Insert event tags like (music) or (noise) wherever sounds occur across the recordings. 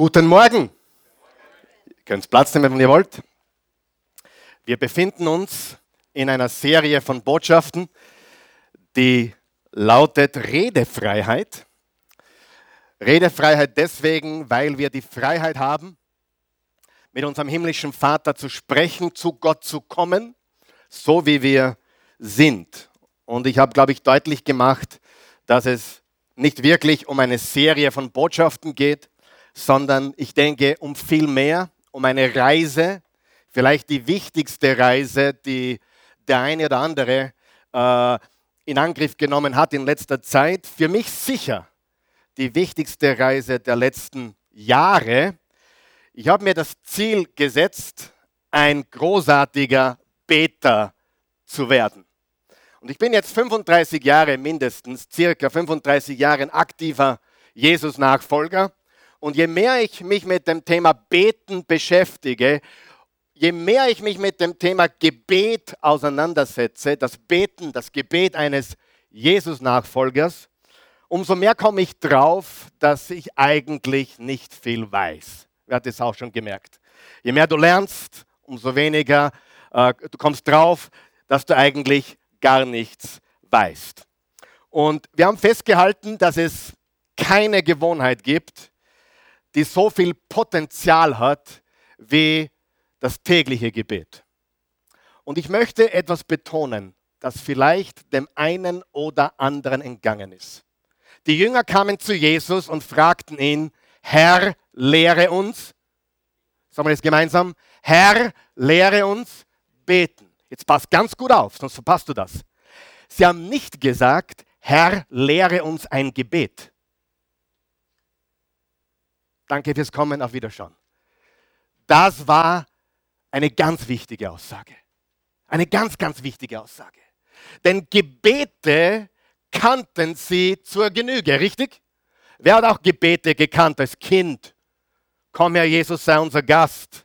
Guten Morgen. Ihr könnt Platz nehmen, wenn ihr wollt. Wir befinden uns in einer Serie von Botschaften, die lautet Redefreiheit. Redefreiheit deswegen, weil wir die Freiheit haben, mit unserem himmlischen Vater zu sprechen, zu Gott zu kommen, so wie wir sind. Und ich habe, glaube ich, deutlich gemacht, dass es nicht wirklich um eine Serie von Botschaften geht, sondern ich denke um viel mehr, um eine Reise, vielleicht die wichtigste Reise, die der eine oder andere äh, in Angriff genommen hat in letzter Zeit. Für mich sicher die wichtigste Reise der letzten Jahre. Ich habe mir das Ziel gesetzt, ein großartiger Beter zu werden. Und ich bin jetzt 35 Jahre mindestens, circa 35 Jahre aktiver Jesus-Nachfolger. Und je mehr ich mich mit dem Thema Beten beschäftige, je mehr ich mich mit dem Thema Gebet auseinandersetze, das Beten, das Gebet eines Jesus-Nachfolgers, umso mehr komme ich drauf, dass ich eigentlich nicht viel weiß. Wer hat das auch schon gemerkt? Je mehr du lernst, umso weniger äh, du kommst drauf, dass du eigentlich gar nichts weißt. Und wir haben festgehalten, dass es keine Gewohnheit gibt, die so viel Potenzial hat wie das tägliche Gebet. Und ich möchte etwas betonen, das vielleicht dem einen oder anderen entgangen ist. Die Jünger kamen zu Jesus und fragten ihn, Herr, lehre uns, sagen wir das gemeinsam, Herr, lehre uns beten. Jetzt passt ganz gut auf, sonst verpasst du das. Sie haben nicht gesagt, Herr, lehre uns ein Gebet. Danke fürs Kommen, auf Wiederschauen. Das war eine ganz wichtige Aussage. Eine ganz, ganz wichtige Aussage. Denn Gebete kannten sie zur Genüge, richtig? Wer hat auch Gebete gekannt als Kind? Komm Herr Jesus, sei unser Gast.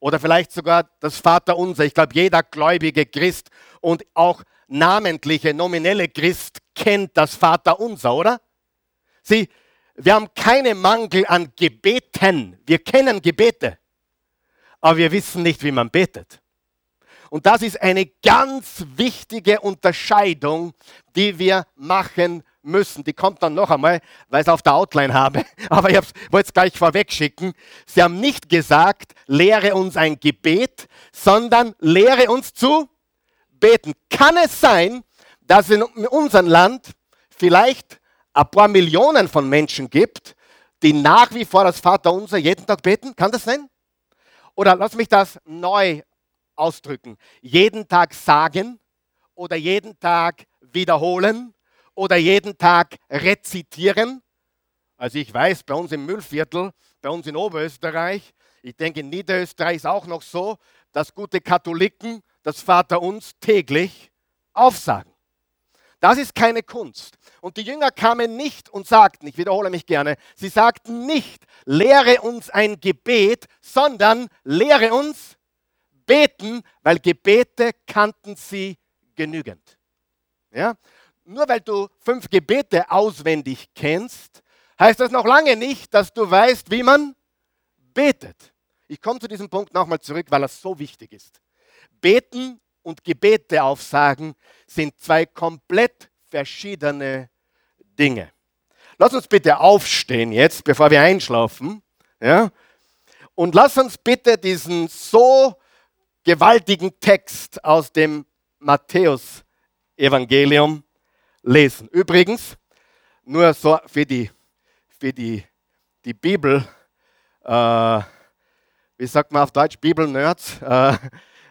Oder vielleicht sogar das Vaterunser. Ich glaube, jeder gläubige Christ und auch namentliche, nominelle Christ kennt das Vaterunser, oder? Sie, wir haben keinen Mangel an Gebeten. Wir kennen Gebete, aber wir wissen nicht, wie man betet. Und das ist eine ganz wichtige Unterscheidung, die wir machen müssen. Die kommt dann noch einmal, weil ich es auf der Outline habe. (laughs) Aber ich wollte es gleich vorweg schicken. Sie haben nicht gesagt, lehre uns ein Gebet, sondern lehre uns zu beten. Kann es sein, dass in unserem Land vielleicht ein paar Millionen von Menschen gibt, die nach wie vor das Vaterunser jeden Tag beten? Kann das sein? Oder lass mich das neu ausdrücken. Jeden Tag sagen oder jeden Tag wiederholen oder jeden Tag rezitieren. Also ich weiß, bei uns im Müllviertel, bei uns in Oberösterreich, ich denke in Niederösterreich ist auch noch so, dass gute Katholiken das Vaterunser täglich aufsagen. Das ist keine Kunst. Und die Jünger kamen nicht und sagten, ich wiederhole mich gerne, sie sagten nicht, lehre uns ein Gebet, sondern lehre uns beten, weil Gebete kannten sie genügend. Ja? Nur weil du fünf Gebete auswendig kennst, heißt das noch lange nicht, dass du weißt, wie man betet. Ich komme zu diesem Punkt nochmal zurück, weil das so wichtig ist. Beten und Gebete aufsagen sind zwei komplett verschiedene Dinge. Lass uns bitte aufstehen jetzt, bevor wir einschlafen. Ja? Und lass uns bitte diesen so gewaltigen Text aus dem Matthäus-Evangelium lesen. Übrigens, nur so für die, für die, die Bibel, äh, wie sagt man auf Deutsch, Bibel-Nerds, äh,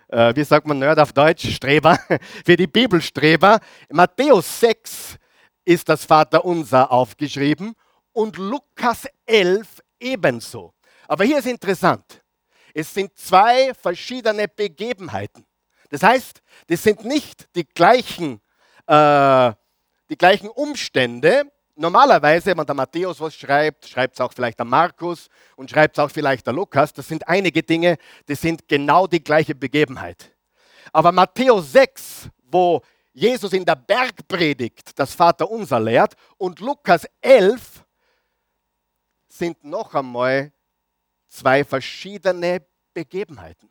äh, wie sagt man Nerd auf Deutsch, Streber, (laughs) für die Bibelstreber. Matthäus 6 ist das Vaterunser aufgeschrieben und Lukas 11 ebenso. Aber hier ist interessant. Es sind zwei verschiedene Begebenheiten. Das heißt, das sind nicht die gleichen, äh, die gleichen Umstände, normalerweise, wenn der Matthäus was schreibt, schreibt es auch vielleicht der Markus und schreibt es auch vielleicht der Lukas. Das sind einige Dinge, die sind genau die gleiche Begebenheit. Aber Matthäus 6, wo Jesus in der Bergpredigt das Vaterunser lehrt und Lukas 11 sind noch einmal zwei verschiedene Begebenheiten.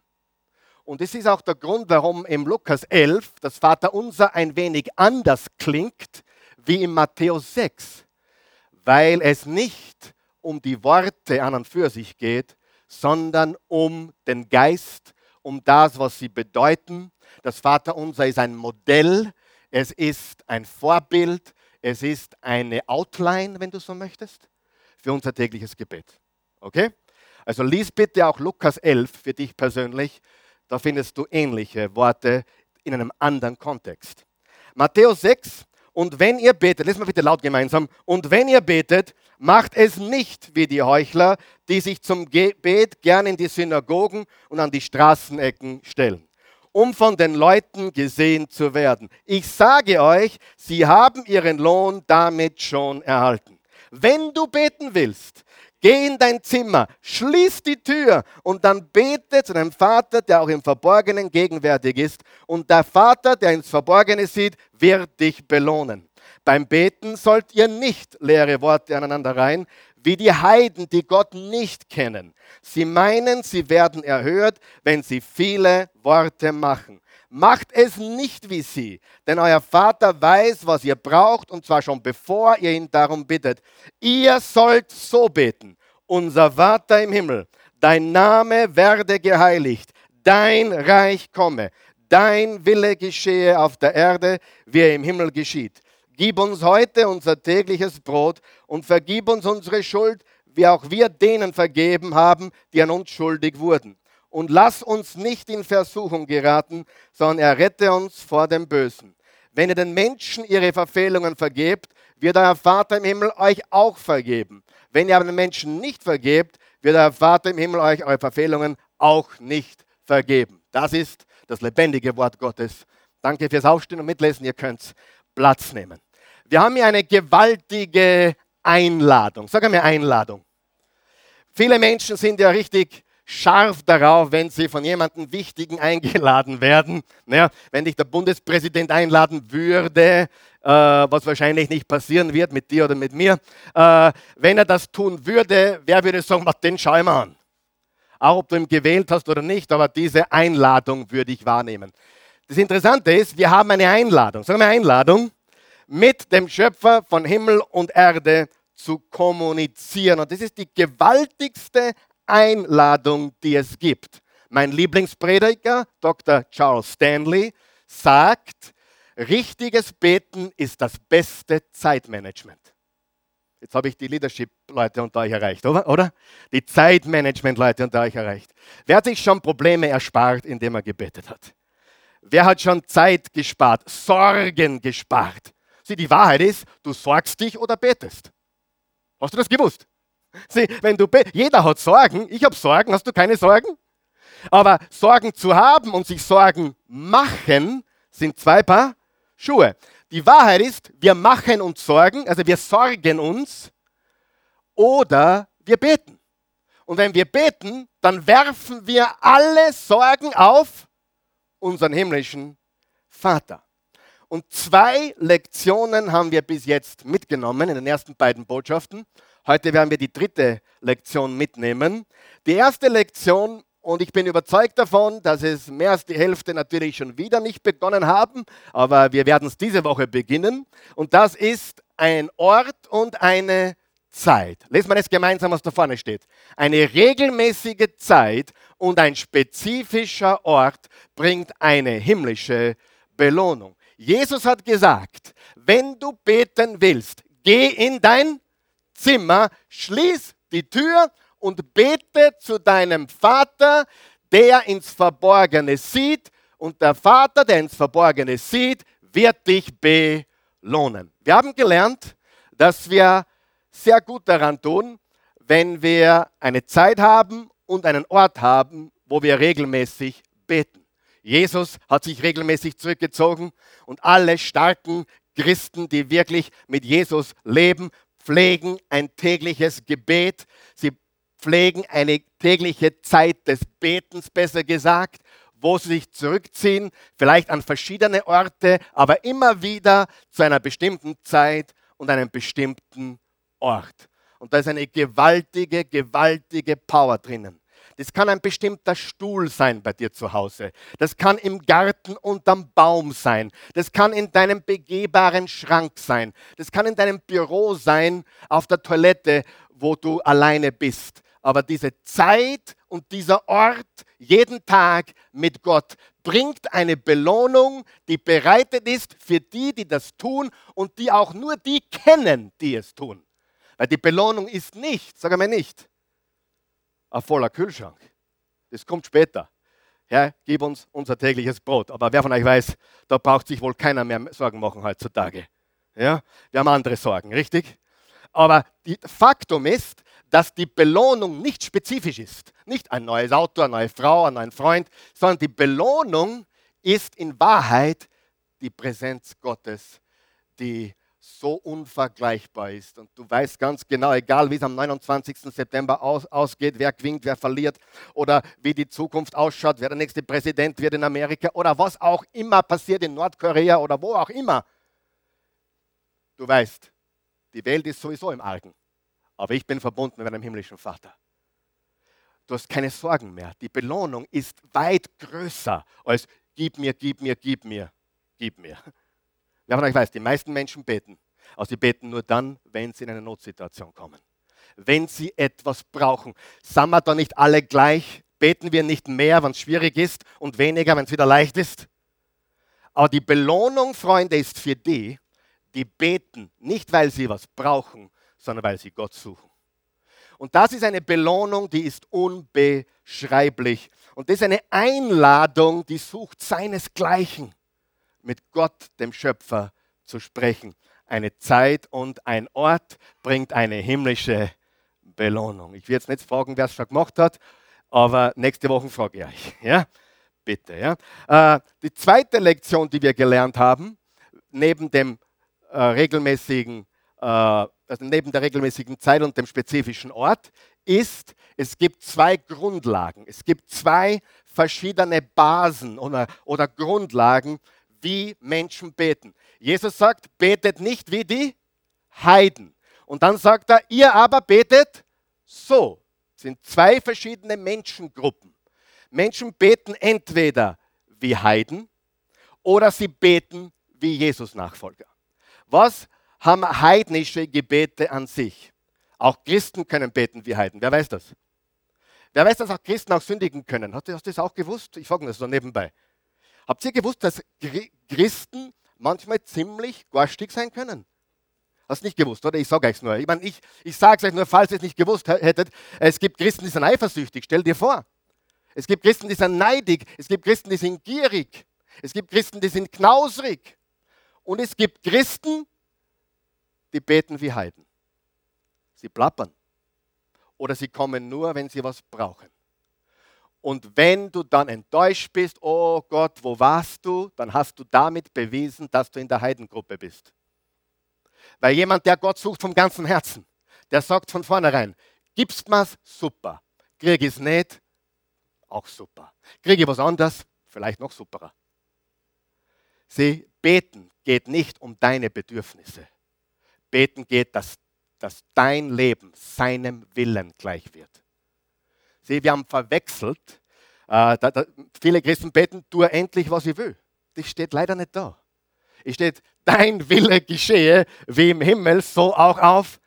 Und das ist auch der Grund, warum im Lukas 11 das Vaterunser ein wenig anders klingt wie im Matthäus 6, weil es nicht um die Worte an und für sich geht, sondern um den Geist, um das, was sie bedeuten. Das Vaterunser ist ein Modell, es ist ein Vorbild, es ist eine Outline, wenn du so möchtest, für unser tägliches Gebet. Okay? Also lies bitte auch Lukas 11 für dich persönlich. Da findest du ähnliche Worte in einem anderen Kontext. Matthäus 6, und wenn ihr betet, lesen wir bitte laut gemeinsam, und wenn ihr betet, macht es nicht wie die Heuchler, die sich zum Gebet gern in die Synagogen und an die Straßenecken stellen um von den Leuten gesehen zu werden. Ich sage euch, sie haben ihren Lohn damit schon erhalten. Wenn du beten willst, geh in dein Zimmer, schließ die Tür und dann bete zu deinem Vater, der auch im Verborgenen gegenwärtig ist. Und der Vater, der ins Verborgene sieht, wird dich belohnen. Beim Beten sollt ihr nicht leere Worte aneinander rein, wie die Heiden, die Gott nicht kennen. Sie meinen, sie werden erhört, wenn sie viele Worte machen. Macht es nicht wie sie, denn euer Vater weiß, was ihr braucht, und zwar schon bevor ihr ihn darum bittet. Ihr sollt so beten. Unser Vater im Himmel, dein Name werde geheiligt, dein Reich komme, dein Wille geschehe auf der Erde, wie er im Himmel geschieht. Gib uns heute unser tägliches Brot und vergib uns unsere Schuld, wie auch wir denen vergeben haben, die an uns schuldig wurden. Und lass uns nicht in Versuchung geraten, sondern errette uns vor dem Bösen. Wenn ihr den Menschen ihre Verfehlungen vergebt, wird euer Vater im Himmel euch auch vergeben. Wenn ihr aber den Menschen nicht vergebt, wird euer Vater im Himmel euch eure Verfehlungen auch nicht vergeben. Das ist das lebendige Wort Gottes. Danke fürs Aufstehen und Mitlesen. Ihr könnt Platz nehmen. Wir haben hier eine gewaltige Einladung. Sag mir Einladung. Viele Menschen sind ja richtig scharf darauf, wenn sie von jemandem Wichtigen eingeladen werden. Naja, wenn dich der Bundespräsident einladen würde, äh, was wahrscheinlich nicht passieren wird mit dir oder mit mir, äh, wenn er das tun würde, wer würde sagen, den schau mal an. Auch ob du ihn gewählt hast oder nicht, aber diese Einladung würde ich wahrnehmen. Das Interessante ist, wir haben eine Einladung. Sagen wir Einladung mit dem Schöpfer von Himmel und Erde zu kommunizieren. Und das ist die gewaltigste Einladung, die es gibt. Mein Lieblingsprediger, Dr. Charles Stanley, sagt, richtiges Beten ist das beste Zeitmanagement. Jetzt habe ich die Leadership-Leute unter euch erreicht, oder? Die Zeitmanagement-Leute unter euch erreicht. Wer hat sich schon Probleme erspart, indem er gebetet hat? Wer hat schon Zeit gespart, Sorgen gespart? Sieh, die Wahrheit ist, du sorgst dich oder betest. Hast du das gewusst? Sieh, wenn du jeder hat Sorgen, ich habe Sorgen, hast du keine Sorgen? Aber Sorgen zu haben und sich Sorgen machen sind zwei Paar Schuhe. Die Wahrheit ist, wir machen uns Sorgen, also wir sorgen uns oder wir beten. Und wenn wir beten, dann werfen wir alle Sorgen auf unseren himmlischen Vater. Und zwei Lektionen haben wir bis jetzt mitgenommen in den ersten beiden Botschaften. Heute werden wir die dritte Lektion mitnehmen. Die erste Lektion, und ich bin überzeugt davon, dass es mehr als die Hälfte natürlich schon wieder nicht begonnen haben, aber wir werden es diese Woche beginnen. Und das ist ein Ort und eine Zeit. Lesen wir das gemeinsam, was da vorne steht. Eine regelmäßige Zeit und ein spezifischer Ort bringt eine himmlische Belohnung. Jesus hat gesagt, wenn du beten willst, geh in dein Zimmer, schließ die Tür und bete zu deinem Vater, der ins Verborgene sieht. Und der Vater, der ins Verborgene sieht, wird dich belohnen. Wir haben gelernt, dass wir sehr gut daran tun, wenn wir eine Zeit haben und einen Ort haben, wo wir regelmäßig beten. Jesus hat sich regelmäßig zurückgezogen und alle starken Christen, die wirklich mit Jesus leben, pflegen ein tägliches Gebet. Sie pflegen eine tägliche Zeit des Betens, besser gesagt, wo sie sich zurückziehen, vielleicht an verschiedene Orte, aber immer wieder zu einer bestimmten Zeit und einem bestimmten Ort. Und da ist eine gewaltige, gewaltige Power drinnen. Das kann ein bestimmter Stuhl sein bei dir zu Hause. Das kann im Garten unterm Baum sein. Das kann in deinem begehbaren Schrank sein. Das kann in deinem Büro sein, auf der Toilette, wo du alleine bist. Aber diese Zeit und dieser Ort jeden Tag mit Gott bringt eine Belohnung, die bereitet ist für die, die das tun und die auch nur die kennen, die es tun. Weil die Belohnung ist nicht, sage mir nicht, ein voller Kühlschrank. Das kommt später. Herr, gib uns unser tägliches Brot. Aber wer von euch weiß, da braucht sich wohl keiner mehr Sorgen machen heutzutage. Ja? Wir haben andere Sorgen, richtig? Aber die Faktum ist, dass die Belohnung nicht spezifisch ist. Nicht ein neues Auto, eine neue Frau, ein neuer Freund, sondern die Belohnung ist in Wahrheit die Präsenz Gottes, die so unvergleichbar ist. Und du weißt ganz genau, egal wie es am 29. September aus, ausgeht, wer gewinnt, wer verliert oder wie die Zukunft ausschaut, wer der nächste Präsident wird in Amerika oder was auch immer passiert in Nordkorea oder wo auch immer. Du weißt, die Welt ist sowieso im Argen. Aber ich bin verbunden mit einem himmlischen Vater. Du hast keine Sorgen mehr. Die Belohnung ist weit größer als gib mir, gib mir, gib mir, gib mir. Wer von euch weiß, die meisten Menschen beten. Aber sie beten nur dann, wenn sie in eine Notsituation kommen. Wenn sie etwas brauchen. Sind wir da nicht alle gleich? Beten wir nicht mehr, wenn es schwierig ist und weniger, wenn es wieder leicht ist? Aber die Belohnung, Freunde, ist für die, die beten, nicht weil sie was brauchen, sondern weil sie Gott suchen. Und das ist eine Belohnung, die ist unbeschreiblich. Und das ist eine Einladung, die sucht seinesgleichen mit Gott, dem Schöpfer, zu sprechen. Eine Zeit und ein Ort bringt eine himmlische Belohnung. Ich will jetzt nicht fragen, wer es schon gemacht hat, aber nächste Woche frage ich euch. Ja? Bitte. Ja? Äh, die zweite Lektion, die wir gelernt haben, neben dem äh, regelmäßigen, äh, also neben der regelmäßigen Zeit und dem spezifischen Ort, ist, es gibt zwei Grundlagen. Es gibt zwei verschiedene Basen oder, oder Grundlagen, wie Menschen beten. Jesus sagt, betet nicht wie die Heiden. Und dann sagt er, ihr aber betet so. Das sind zwei verschiedene Menschengruppen. Menschen beten entweder wie Heiden oder sie beten wie Jesus-Nachfolger. Was haben heidnische Gebete an sich? Auch Christen können beten wie Heiden. Wer weiß das? Wer weiß, dass auch Christen auch sündigen können? Hast du das auch gewusst? Ich frage das so nebenbei. Habt ihr gewusst, dass Christen manchmal ziemlich garstig sein können? Hast du nicht gewusst, oder? Ich sage euch nur. Ich, mein, ich, ich sage es euch nur, falls ihr es nicht gewusst hättet. Es gibt Christen, die sind eifersüchtig. Stell dir vor. Es gibt Christen, die sind neidig. Es gibt Christen, die sind gierig. Es gibt Christen, die sind knausrig. Und es gibt Christen, die beten wie Heiden. Sie plappern. Oder sie kommen nur, wenn sie was brauchen. Und wenn du dann enttäuscht bist, oh Gott, wo warst du? Dann hast du damit bewiesen, dass du in der Heidengruppe bist. Weil jemand, der Gott sucht vom ganzen Herzen, der sagt von vornherein, gibst mir's, super. Krieg es nicht, auch super. Kriege ich was anderes, vielleicht noch superer. Sie beten geht nicht um deine Bedürfnisse. Beten geht, dass, dass dein Leben seinem Willen gleich wird. Sieh, wir haben verwechselt. Äh, da, da, viele Christen beten, tu endlich, was ich will. Das steht leider nicht da. Es steht, dein Wille geschehe, wie im Himmel, so auch auf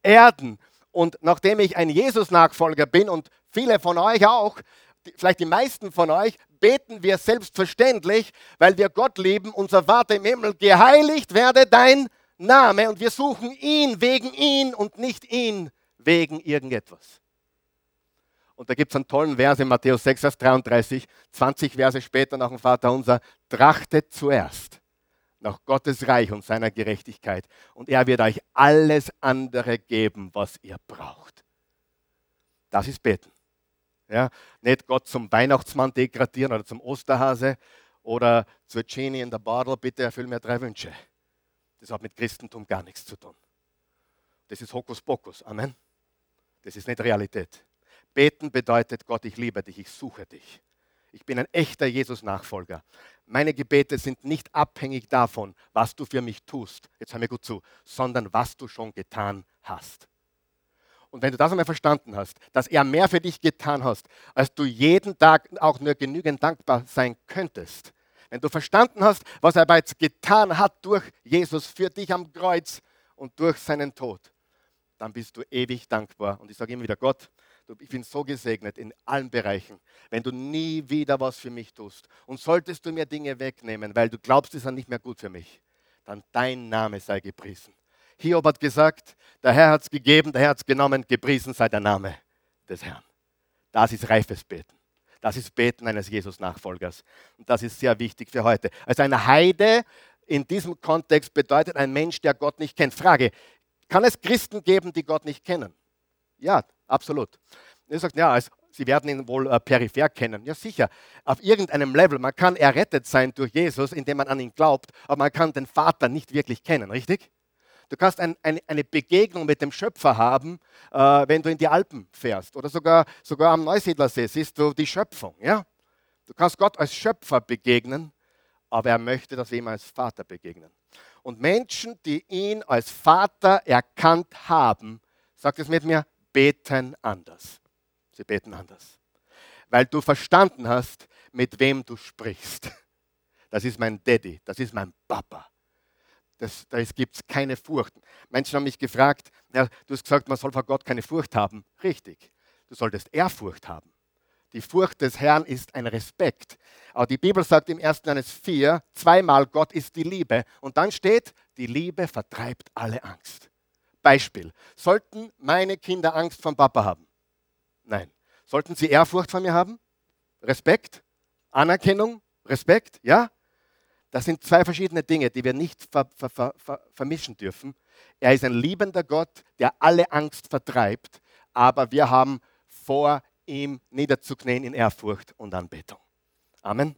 Erden. Und nachdem ich ein Jesus-Nachfolger bin und viele von euch auch, vielleicht die meisten von euch, beten wir selbstverständlich, weil wir Gott lieben, unser Vater im Himmel, geheiligt werde dein Name. Und wir suchen ihn wegen ihn und nicht ihn wegen irgendetwas. Und da gibt es einen tollen Vers in Matthäus 6, Vers 33, 20 Verse später nach dem Vater unser, trachtet zuerst nach Gottes Reich und seiner Gerechtigkeit und er wird euch alles andere geben, was ihr braucht. Das ist Beten. Ja, nicht Gott zum Weihnachtsmann degradieren oder zum Osterhase oder zur Genie in der Bottle, bitte erfüll mir drei Wünsche. Das hat mit Christentum gar nichts zu tun. Das ist Hokuspokus. Amen. Das ist nicht Realität. Beten bedeutet, Gott, ich liebe dich, ich suche dich. Ich bin ein echter Jesus-Nachfolger. Meine Gebete sind nicht abhängig davon, was du für mich tust, jetzt hör mir gut zu, sondern was du schon getan hast. Und wenn du das einmal verstanden hast, dass er mehr für dich getan hast, als du jeden Tag auch nur genügend dankbar sein könntest, wenn du verstanden hast, was er bereits getan hat durch Jesus für dich am Kreuz und durch seinen Tod, dann bist du ewig dankbar. Und ich sage immer wieder, Gott, ich bin so gesegnet in allen Bereichen, wenn du nie wieder was für mich tust. Und solltest du mir Dinge wegnehmen, weil du glaubst, es ist nicht mehr gut für mich, dann dein Name sei gepriesen. Hiob hat gesagt, der Herr hat es gegeben, der Herr hat es genommen, gepriesen sei der Name des Herrn. Das ist reifes Beten. Das ist Beten eines Jesus-Nachfolgers. Und das ist sehr wichtig für heute. Also ein Heide in diesem Kontext bedeutet ein Mensch, der Gott nicht kennt. Frage, kann es Christen geben, die Gott nicht kennen? Ja, absolut. Er sagt, ja, also, sie werden ihn wohl äh, peripher kennen. Ja, sicher. Auf irgendeinem Level. Man kann errettet sein durch Jesus, indem man an ihn glaubt, aber man kann den Vater nicht wirklich kennen, richtig? Du kannst ein, ein, eine Begegnung mit dem Schöpfer haben, äh, wenn du in die Alpen fährst oder sogar, sogar am Neusiedlersee siehst du die Schöpfung. Ja? Du kannst Gott als Schöpfer begegnen, aber er möchte, dass wir ihm als Vater begegnen. Und Menschen, die ihn als Vater erkannt haben, sagt es mit mir, beten anders. Sie beten anders. Weil du verstanden hast, mit wem du sprichst. Das ist mein Daddy, das ist mein Papa. Das, da gibt es keine Furcht. Menschen haben mich gefragt, ja, du hast gesagt, man soll vor Gott keine Furcht haben. Richtig, du solltest Ehrfurcht haben. Die Furcht des Herrn ist ein Respekt. Aber die Bibel sagt im 1. Johannes 4 zweimal, Gott ist die Liebe. Und dann steht, die Liebe vertreibt alle Angst. Beispiel, sollten meine Kinder Angst vom Papa haben? Nein. Sollten sie Ehrfurcht von mir haben? Respekt? Anerkennung? Respekt? Ja? Das sind zwei verschiedene Dinge, die wir nicht ver, ver, ver, vermischen dürfen. Er ist ein liebender Gott, der alle Angst vertreibt, aber wir haben vor ihm niederzuknien in Ehrfurcht und Anbetung. Amen.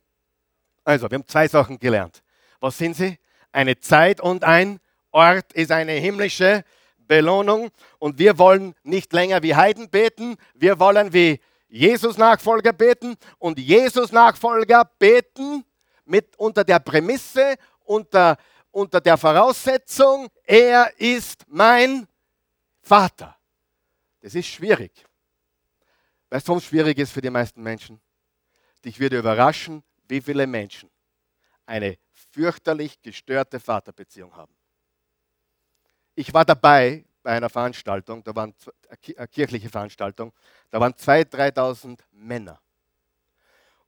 Also, wir haben zwei Sachen gelernt. Was sind sie? Eine Zeit und ein Ort ist eine himmlische Belohnung und wir wollen nicht länger wie Heiden beten, wir wollen wie Jesus-Nachfolger beten und Jesus-Nachfolger beten mit unter der Prämisse, unter, unter der Voraussetzung, er ist mein Vater. Das ist schwierig. Weißt du, warum es schwierig ist für die meisten Menschen? Dich würde überraschen, wie viele Menschen eine fürchterlich gestörte Vaterbeziehung haben. Ich war dabei bei einer Veranstaltung, da waren eine kirchliche Veranstaltung, da waren 2.000, 3.000 Männer.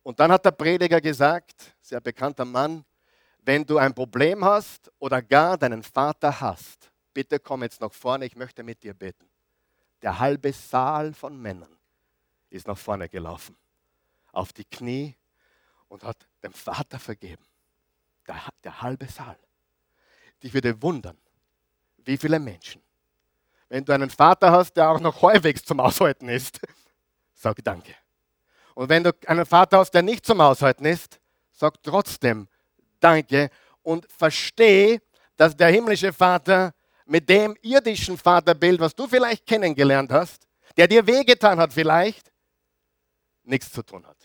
Und dann hat der Prediger gesagt, sehr bekannter Mann, wenn du ein Problem hast oder gar deinen Vater hast, bitte komm jetzt nach vorne, ich möchte mit dir beten. Der halbe Saal von Männern ist nach vorne gelaufen, auf die Knie und hat dem Vater vergeben. Der, der halbe Saal. Ich würde wundern, wie viele Menschen, wenn du einen Vater hast, der auch noch häufig zum Aushalten ist, (laughs) sag Danke. Und wenn du einen Vater hast, der nicht zum Aushalten ist, sag trotzdem Danke und versteh, dass der himmlische Vater mit dem irdischen Vaterbild, was du vielleicht kennengelernt hast, der dir wehgetan hat vielleicht, nichts zu tun hat.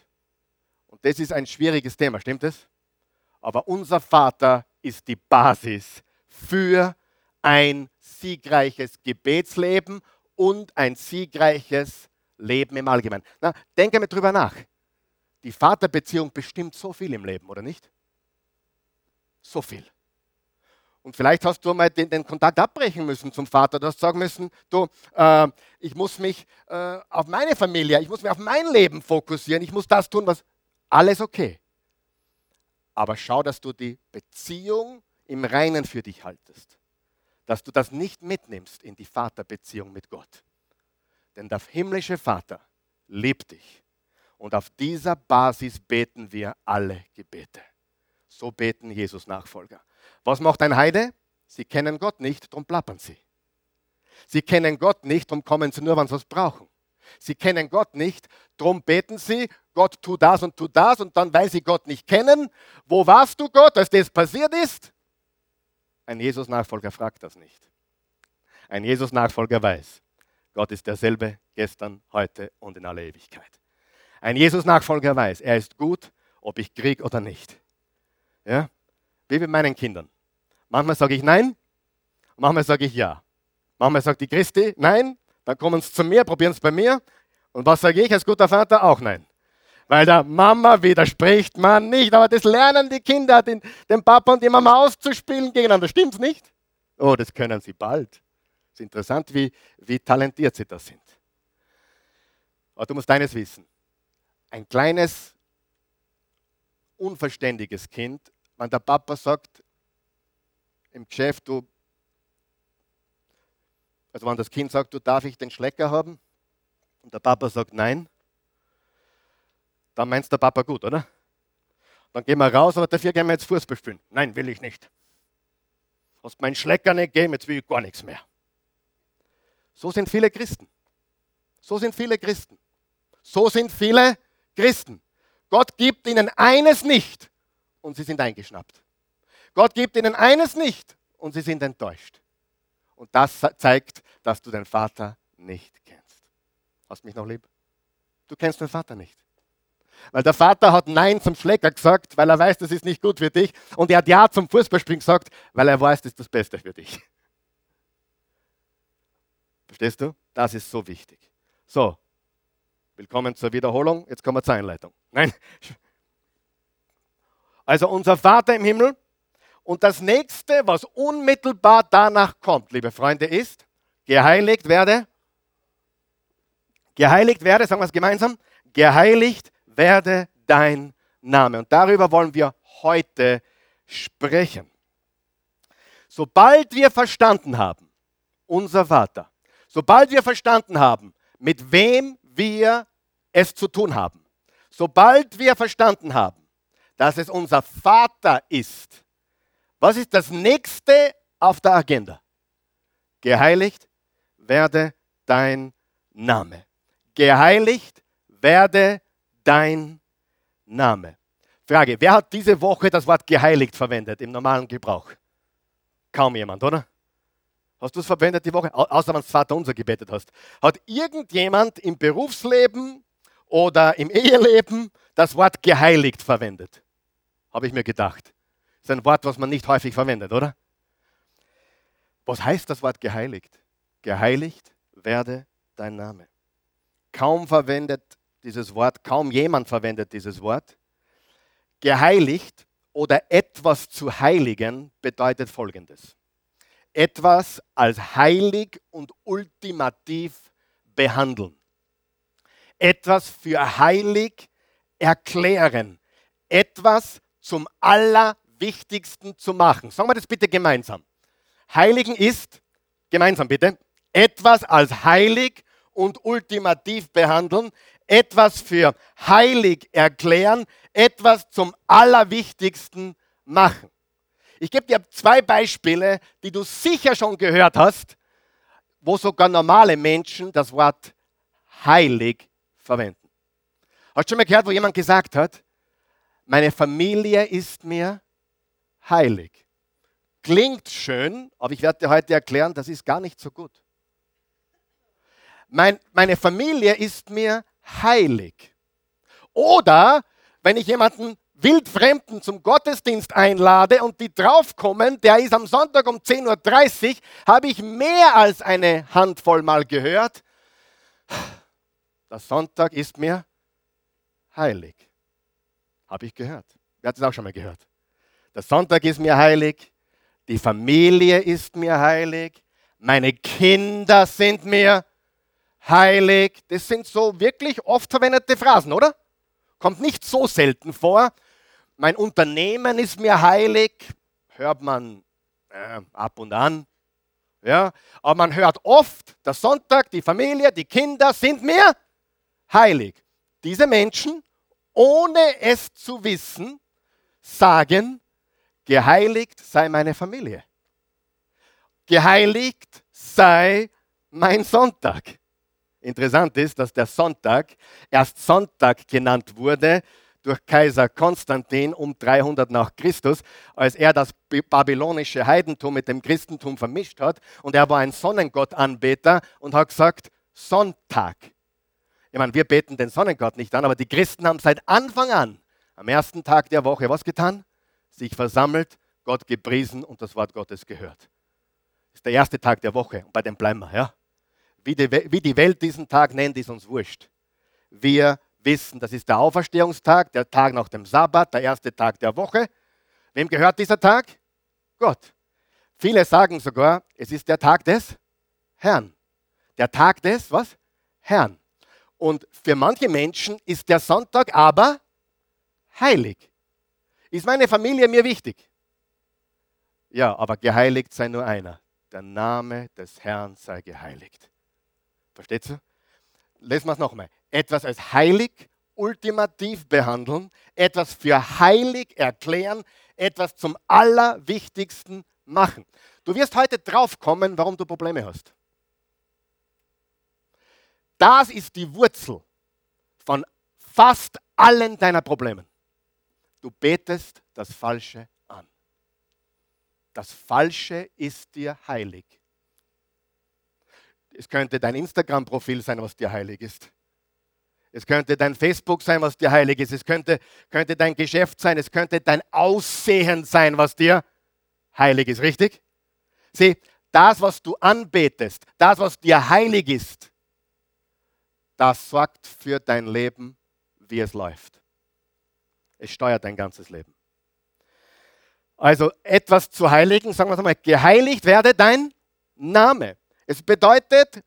Und das ist ein schwieriges Thema, stimmt es? Aber unser Vater ist die Basis für ein siegreiches Gebetsleben und ein siegreiches Leben im Allgemeinen. Na, denke mal drüber nach. Die Vaterbeziehung bestimmt so viel im Leben, oder nicht? So viel. Und vielleicht hast du mal den, den, Kontakt abbrechen müssen zum Vater. Du hast sagen müssen, du, äh, ich muss mich äh, auf meine Familie, ich muss mich auf mein Leben fokussieren, ich muss das tun, was alles okay. Aber schau, dass du die Beziehung im Reinen für dich haltest. Dass du das nicht mitnimmst in die Vaterbeziehung mit Gott. Denn der himmlische Vater liebt dich. Und auf dieser Basis beten wir alle Gebete. So beten Jesus Nachfolger. Was macht ein Heide? Sie kennen Gott nicht, darum plappern sie. Sie kennen Gott nicht, darum kommen sie nur, wenn sie es brauchen. Sie kennen Gott nicht, darum beten sie, Gott tu das und tu das und dann, weil sie Gott nicht kennen, wo warst du Gott, als das passiert ist? Ein Jesus-Nachfolger fragt das nicht. Ein Jesus-Nachfolger weiß, Gott ist derselbe gestern, heute und in aller Ewigkeit. Ein Jesus-Nachfolger weiß, er ist gut, ob ich krieg oder nicht. Ja? Wie mit meinen Kindern. Manchmal sage ich nein, manchmal sage ich ja. Manchmal sagt die Christi nein, Dann kommen sie zu mir, probieren es bei mir. Und was sage ich als guter Vater? Auch nein. Weil der Mama widerspricht man nicht. Aber das lernen die Kinder, den, den Papa und die Mama auszuspielen gegeneinander. Stimmt's nicht? Oh, das können sie bald. Es ist interessant, wie, wie talentiert sie da sind. Aber du musst eines wissen. Ein kleines, unverständiges Kind, wenn der Papa sagt, im Geschäft, du, also wenn das Kind sagt, du darf ich den Schlecker haben, und der Papa sagt nein, dann meinst der Papa gut, oder? Dann gehen wir raus, aber dafür gehen wir jetzt Fußball spielen. Nein, will ich nicht. Hast meinen Schlecker nicht gegeben, jetzt will ich gar nichts mehr. So sind viele Christen. So sind viele Christen. So sind viele Christen. Gott gibt ihnen eines nicht und sie sind eingeschnappt. Gott gibt ihnen eines nicht und sie sind enttäuscht. Und das zeigt, dass du den Vater nicht kennst. Hast mich noch lieb? Du kennst den Vater nicht. Weil der Vater hat Nein zum Schläger gesagt, weil er weiß, das ist nicht gut für dich. Und er hat Ja zum Fußballspielen gesagt, weil er weiß, das ist das Beste für dich. Verstehst du? Das ist so wichtig. So, willkommen zur Wiederholung. Jetzt kommen wir zur Einleitung. Nein. Also unser Vater im Himmel. Und das nächste, was unmittelbar danach kommt, liebe Freunde, ist, geheiligt werde. Geheiligt werde, sagen wir es gemeinsam. Geheiligt werde dein Name. Und darüber wollen wir heute sprechen. Sobald wir verstanden haben, unser Vater, sobald wir verstanden haben, mit wem wir es zu tun haben, sobald wir verstanden haben, dass es unser Vater ist, was ist das nächste auf der Agenda? Geheiligt werde dein Name. Geheiligt werde dein Name. Frage, wer hat diese Woche das Wort geheiligt verwendet im normalen Gebrauch? Kaum jemand, oder? Hast du es verwendet die Woche? Außer wenn du Vater unser gebetet hast. Hat irgendjemand im Berufsleben oder im Eheleben das Wort geheiligt verwendet? Habe ich mir gedacht. Das ist ein Wort, was man nicht häufig verwendet, oder? Was heißt das Wort geheiligt? Geheiligt werde dein Name. Kaum verwendet dieses Wort, kaum jemand verwendet dieses Wort. Geheiligt oder etwas zu heiligen bedeutet Folgendes. Etwas als heilig und ultimativ behandeln. Etwas für heilig erklären. Etwas zum Allerwichtigsten zu machen. Sagen wir das bitte gemeinsam. Heiligen ist, gemeinsam bitte, etwas als heilig und ultimativ behandeln, etwas für heilig erklären, etwas zum Allerwichtigsten machen. Ich gebe dir zwei Beispiele, die du sicher schon gehört hast, wo sogar normale Menschen das Wort heilig verwenden. Hast du schon mal gehört, wo jemand gesagt hat, meine Familie ist mir heilig? Klingt schön, aber ich werde dir heute erklären, das ist gar nicht so gut. Mein, meine Familie ist mir heilig. Oder wenn ich jemanden Wildfremden zum Gottesdienst einlade und die draufkommen, der ist am Sonntag um 10.30 Uhr, habe ich mehr als eine Handvoll mal gehört. Der Sonntag ist mir heilig. Habe ich gehört. Wer hat es auch schon mal gehört? Der Sonntag ist mir heilig. Die Familie ist mir heilig. Meine Kinder sind mir heilig heilig. Das sind so wirklich oft verwendete Phrasen, oder? Kommt nicht so selten vor. Mein Unternehmen ist mir heilig, hört man äh, ab und an. Ja, aber man hört oft, der Sonntag, die Familie, die Kinder sind mir heilig. Diese Menschen, ohne es zu wissen, sagen, geheiligt sei meine Familie. Geheiligt sei mein Sonntag. Interessant ist, dass der Sonntag erst Sonntag genannt wurde durch Kaiser Konstantin um 300 nach Christus, als er das babylonische Heidentum mit dem Christentum vermischt hat. Und er war ein Sonnengottanbeter und hat gesagt, Sonntag. Ich meine, wir beten den Sonnengott nicht an, aber die Christen haben seit Anfang an, am ersten Tag der Woche, was getan? Sich versammelt, Gott gepriesen und das Wort Gottes gehört. Das ist der erste Tag der Woche und bei dem bleiben wir, ja? Wie die, wie die Welt diesen Tag nennt, ist uns wurscht. Wir wissen, das ist der Auferstehungstag, der Tag nach dem Sabbat, der erste Tag der Woche. Wem gehört dieser Tag? Gott. Viele sagen sogar, es ist der Tag des Herrn. Der Tag des, was? Herrn. Und für manche Menschen ist der Sonntag aber heilig. Ist meine Familie mir wichtig? Ja, aber geheiligt sei nur einer. Der Name des Herrn sei geheiligt. Versteht ihr? Lesen wir es nochmal. Etwas als heilig, ultimativ behandeln, etwas für heilig erklären, etwas zum Allerwichtigsten machen. Du wirst heute draufkommen, warum du Probleme hast. Das ist die Wurzel von fast allen deiner Problemen. Du betest das Falsche an. Das Falsche ist dir heilig. Es könnte dein Instagram-Profil sein, was dir heilig ist. Es könnte dein Facebook sein, was dir heilig ist. Es könnte, könnte dein Geschäft sein. Es könnte dein Aussehen sein, was dir heilig ist. Richtig? Sieh, das, was du anbetest, das, was dir heilig ist, das sorgt für dein Leben, wie es läuft. Es steuert dein ganzes Leben. Also etwas zu heiligen, sagen wir es mal, geheiligt werde dein Name. Es bedeutet,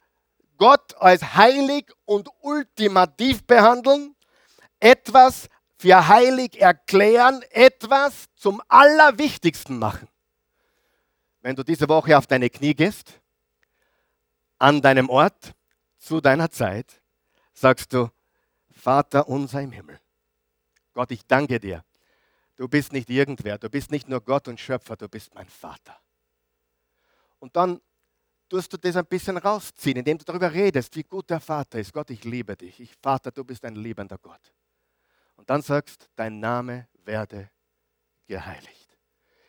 Gott als heilig und ultimativ behandeln, etwas für heilig erklären, etwas zum Allerwichtigsten machen. Wenn du diese Woche auf deine Knie gehst, an deinem Ort, zu deiner Zeit, sagst du, Vater unser im Himmel. Gott, ich danke dir. Du bist nicht irgendwer, du bist nicht nur Gott und Schöpfer, du bist mein Vater. Und dann tust du das ein bisschen rausziehen, indem du darüber redest, wie gut der Vater ist. Gott, ich liebe dich. Ich, Vater, du bist ein liebender Gott. Und dann sagst, dein Name werde geheiligt.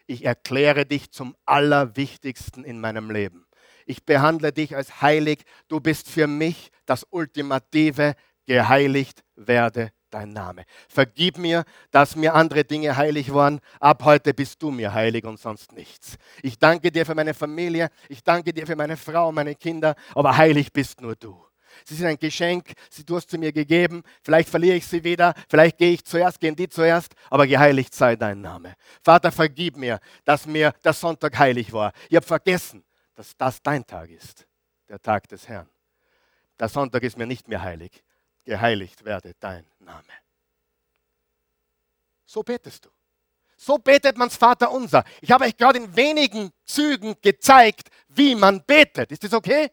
Ich erkläre dich zum Allerwichtigsten in meinem Leben ich behandle dich als heilig, du bist für mich das Ultimative, geheiligt werde dein Name. Vergib mir, dass mir andere Dinge heilig waren. Ab heute bist du mir heilig und sonst nichts. Ich danke dir für meine Familie, ich danke dir für meine Frau, meine Kinder, aber heilig bist nur du. Sie sind ein Geschenk, du hast sie mir gegeben. Vielleicht verliere ich sie wieder, vielleicht gehe ich zuerst, gehen die zuerst, aber geheiligt sei dein Name. Vater, vergib mir, dass mir der Sonntag heilig war. Ich habe vergessen, dass das dein Tag ist, der Tag des Herrn. Der Sonntag ist mir nicht mehr heilig. Geheiligt werde dein Name. So betest du. So betet man's Vater unser. Ich habe euch gerade in wenigen Zügen gezeigt, wie man betet. Ist das okay?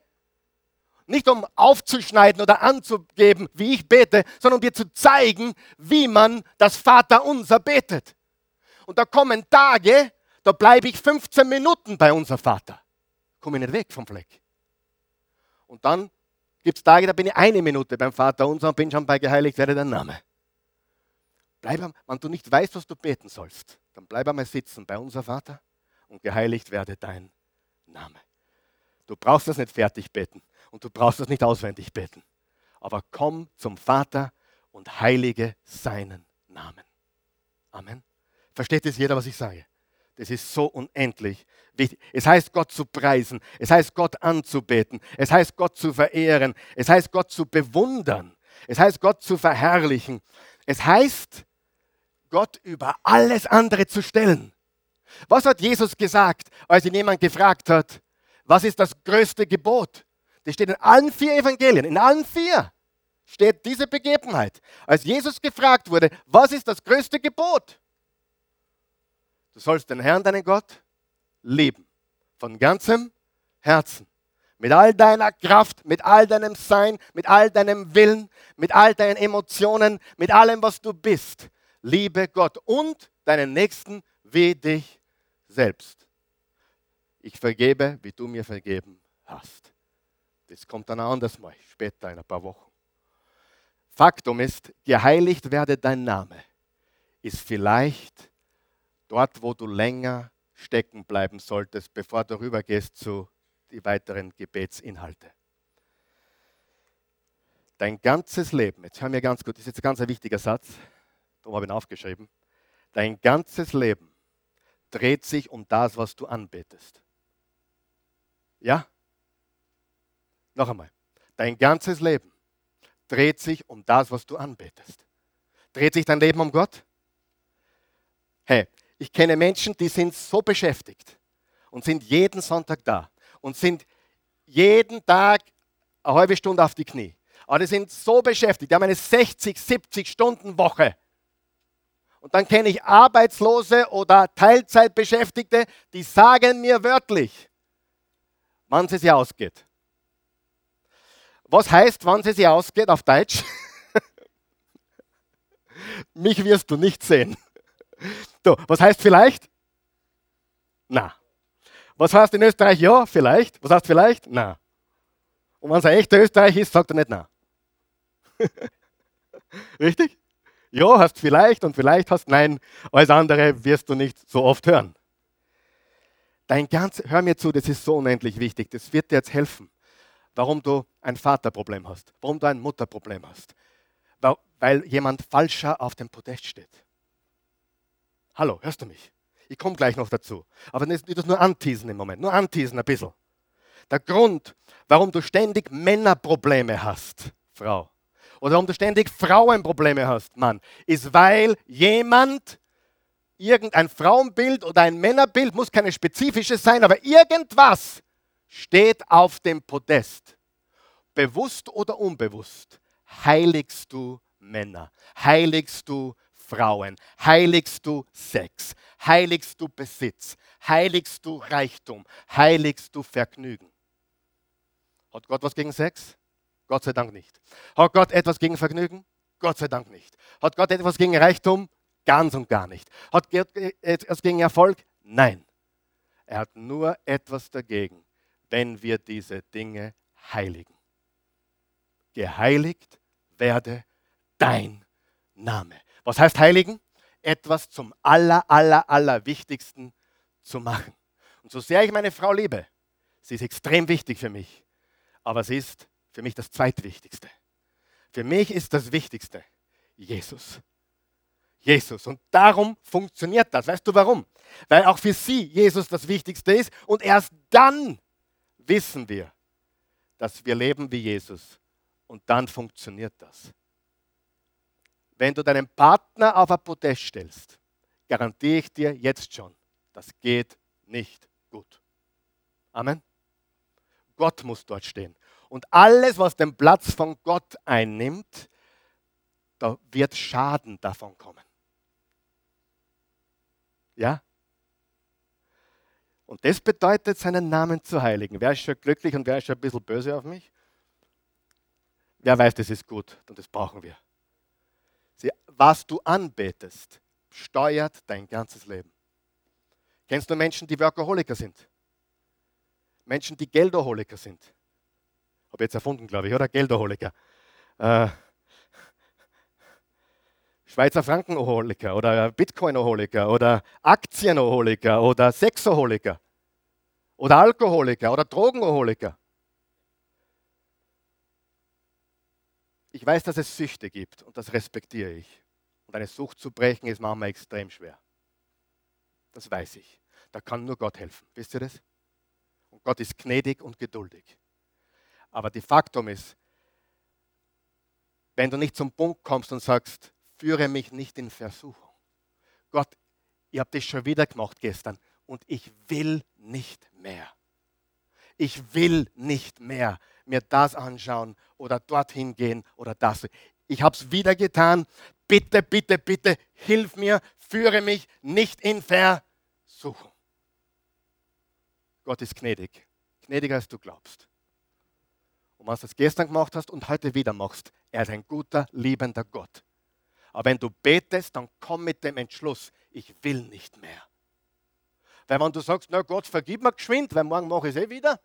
Nicht um aufzuschneiden oder anzugeben, wie ich bete, sondern um dir zu zeigen, wie man das Vater unser betet. Und da kommen Tage, da bleibe ich 15 Minuten bei unser Vater komme ich nicht weg vom Fleck. Und dann gibt es Tage, da bin ich eine Minute beim Vater unser und bin schon bei geheiligt werde dein Name. Bleib, wenn du nicht weißt, was du beten sollst, dann bleib einmal sitzen bei unser Vater und geheiligt werde dein Name. Du brauchst das nicht fertig beten und du brauchst das nicht auswendig beten. Aber komm zum Vater und heilige seinen Namen. Amen. Versteht es jeder, was ich sage? Das ist so unendlich wichtig. Es heißt Gott zu preisen, es heißt Gott anzubeten, es heißt Gott zu verehren, es heißt Gott zu bewundern, es heißt Gott zu verherrlichen. Es heißt Gott über alles andere zu stellen. Was hat Jesus gesagt, als ihn jemand gefragt hat, was ist das größte Gebot? Das steht in allen vier Evangelien, in allen vier steht diese Begebenheit. Als Jesus gefragt wurde, was ist das größte Gebot? Du sollst den Herrn, deinen Gott, lieben. Von ganzem Herzen. Mit all deiner Kraft, mit all deinem Sein, mit all deinem Willen, mit all deinen Emotionen, mit allem, was du bist. Liebe Gott und deinen Nächsten wie dich selbst. Ich vergebe, wie du mir vergeben hast. Das kommt dann anders mal, später in ein paar Wochen. Faktum ist, geheiligt werde dein Name, ist vielleicht dort, wo du länger stecken bleiben solltest, bevor du rübergehst zu den weiteren Gebetsinhalte. Dein ganzes Leben, jetzt hör mir ganz gut, das ist jetzt ein ganz wichtiger Satz, darum habe ich ihn aufgeschrieben. Dein ganzes Leben dreht sich um das, was du anbetest. Ja? Noch einmal. Dein ganzes Leben dreht sich um das, was du anbetest. Dreht sich dein Leben um Gott? Hey, ich kenne Menschen, die sind so beschäftigt und sind jeden Sonntag da und sind jeden Tag eine halbe Stunde auf die Knie. Aber die sind so beschäftigt, die haben eine 60, 70 Stunden Woche. Und dann kenne ich Arbeitslose oder Teilzeitbeschäftigte, die sagen mir wörtlich, wann sie ausgeht. Was heißt, wann sie ausgeht auf Deutsch? (laughs) Mich wirst du nicht sehen. So, was heißt vielleicht? Na. Was heißt in Österreich ja? Vielleicht. Was heißt vielleicht? Na. Und wenn es ein echter Österreich ist, sagt er nicht na. (laughs) Richtig? Ja, hast vielleicht und vielleicht hast nein. Alles andere wirst du nicht so oft hören. Dein ganz, hör mir zu, das ist so unendlich wichtig. Das wird dir jetzt helfen, warum du ein Vaterproblem hast, warum du ein Mutterproblem hast, weil jemand falscher auf dem Podest steht. Hallo, hörst du mich? Ich komme gleich noch dazu. Aber nicht das nur anteasen im Moment, nur anteasen ein bisschen. Der Grund, warum du ständig Männerprobleme hast, Frau, oder warum du ständig Frauenprobleme hast, Mann, ist, weil jemand irgendein Frauenbild oder ein Männerbild, muss keine spezifische sein, aber irgendwas steht auf dem Podest. Bewusst oder unbewusst heiligst du Männer, heiligst du Frauen, heiligst du Sex, heiligst du Besitz, heiligst du Reichtum, heiligst du Vergnügen. Hat Gott was gegen Sex? Gott sei Dank nicht. Hat Gott etwas gegen Vergnügen? Gott sei Dank nicht. Hat Gott etwas gegen Reichtum? Ganz und gar nicht. Hat Gott etwas gegen Erfolg? Nein. Er hat nur etwas dagegen, wenn wir diese Dinge heiligen. Geheiligt werde dein Name. Was heißt heiligen? Etwas zum aller, aller, aller Wichtigsten zu machen. Und so sehr ich meine Frau liebe, sie ist extrem wichtig für mich, aber sie ist für mich das zweitwichtigste. Für mich ist das Wichtigste Jesus. Jesus. Und darum funktioniert das. Weißt du warum? Weil auch für sie Jesus das Wichtigste ist und erst dann wissen wir, dass wir leben wie Jesus. Und dann funktioniert das. Wenn du deinen Partner auf ein Podest stellst, garantiere ich dir jetzt schon, das geht nicht gut. Amen. Gott muss dort stehen. Und alles, was den Platz von Gott einnimmt, da wird Schaden davon kommen. Ja? Und das bedeutet, seinen Namen zu heiligen. Wer ist schon glücklich und wer ist schon ein bisschen böse auf mich? Wer weiß, das ist gut und das brauchen wir. Was du anbetest, steuert dein ganzes Leben. Kennst du Menschen, die Workaholiker sind? Menschen, die Geldoholiker sind? Habe jetzt erfunden, glaube ich, oder? Geldoholiker. Äh, Schweizer Frankenoholiker oder Bitcoinoholiker oder Aktienoholiker oder Sexoholiker oder Alkoholiker oder Drogenoholiker. Ich weiß, dass es Süchte gibt und das respektiere ich. Und eine Sucht zu brechen ist manchmal extrem schwer. Das weiß ich. Da kann nur Gott helfen. Wisst ihr das? Und Gott ist gnädig und geduldig. Aber die Faktum ist, wenn du nicht zum Punkt kommst und sagst, führe mich nicht in Versuchung. Gott, ihr habt das schon wieder gemacht gestern und ich will nicht mehr. Ich will nicht mehr mir das anschauen oder dorthin gehen oder das. Ich habe es wieder getan. Bitte, bitte, bitte, hilf mir, führe mich nicht in Versuchung. Gott ist gnädig. Gnädiger als du glaubst. Und was du gestern gemacht hast und heute wieder machst, er ist ein guter, liebender Gott. Aber wenn du betest, dann komm mit dem Entschluss, ich will nicht mehr. Weil wenn du sagst, na Gott, vergib mir geschwind, weil morgen mache ich es eh wieder.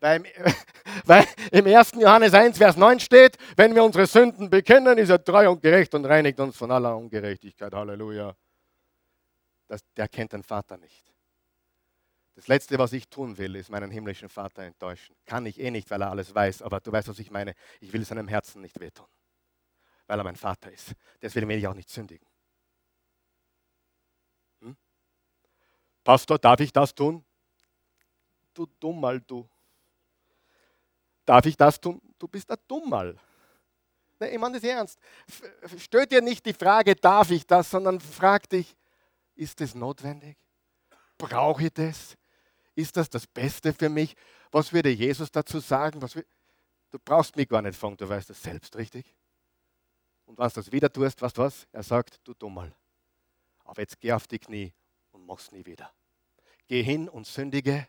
Weil, (laughs) weil im 1. Johannes 1, Vers 9 steht, wenn wir unsere Sünden bekennen, ist er treu und gerecht und reinigt uns von aller Ungerechtigkeit. Halleluja. Das, der kennt den Vater nicht. Das Letzte, was ich tun will, ist meinen himmlischen Vater enttäuschen. Kann ich eh nicht, weil er alles weiß, aber du weißt, was ich meine. Ich will seinem Herzen nicht wehtun, weil er mein Vater ist. Deswegen will ich auch nicht sündigen. Hm? Pastor, darf ich das tun? Du dumm mal, du. Darf ich das tun? Du bist ein Dummerl. Nee, ich meine das ernst. Stell dir nicht die Frage, darf ich das, sondern frag dich, ist es notwendig? Brauche ich das? Ist das das Beste für mich? Was würde Jesus dazu sagen? du brauchst mich gar nicht fragen, du weißt das selbst, richtig? Und wenn du das wieder tust, weißt du was? Er sagt, du Dummerl. Aber jetzt geh auf die Knie und mach's nie wieder. Geh hin und sündige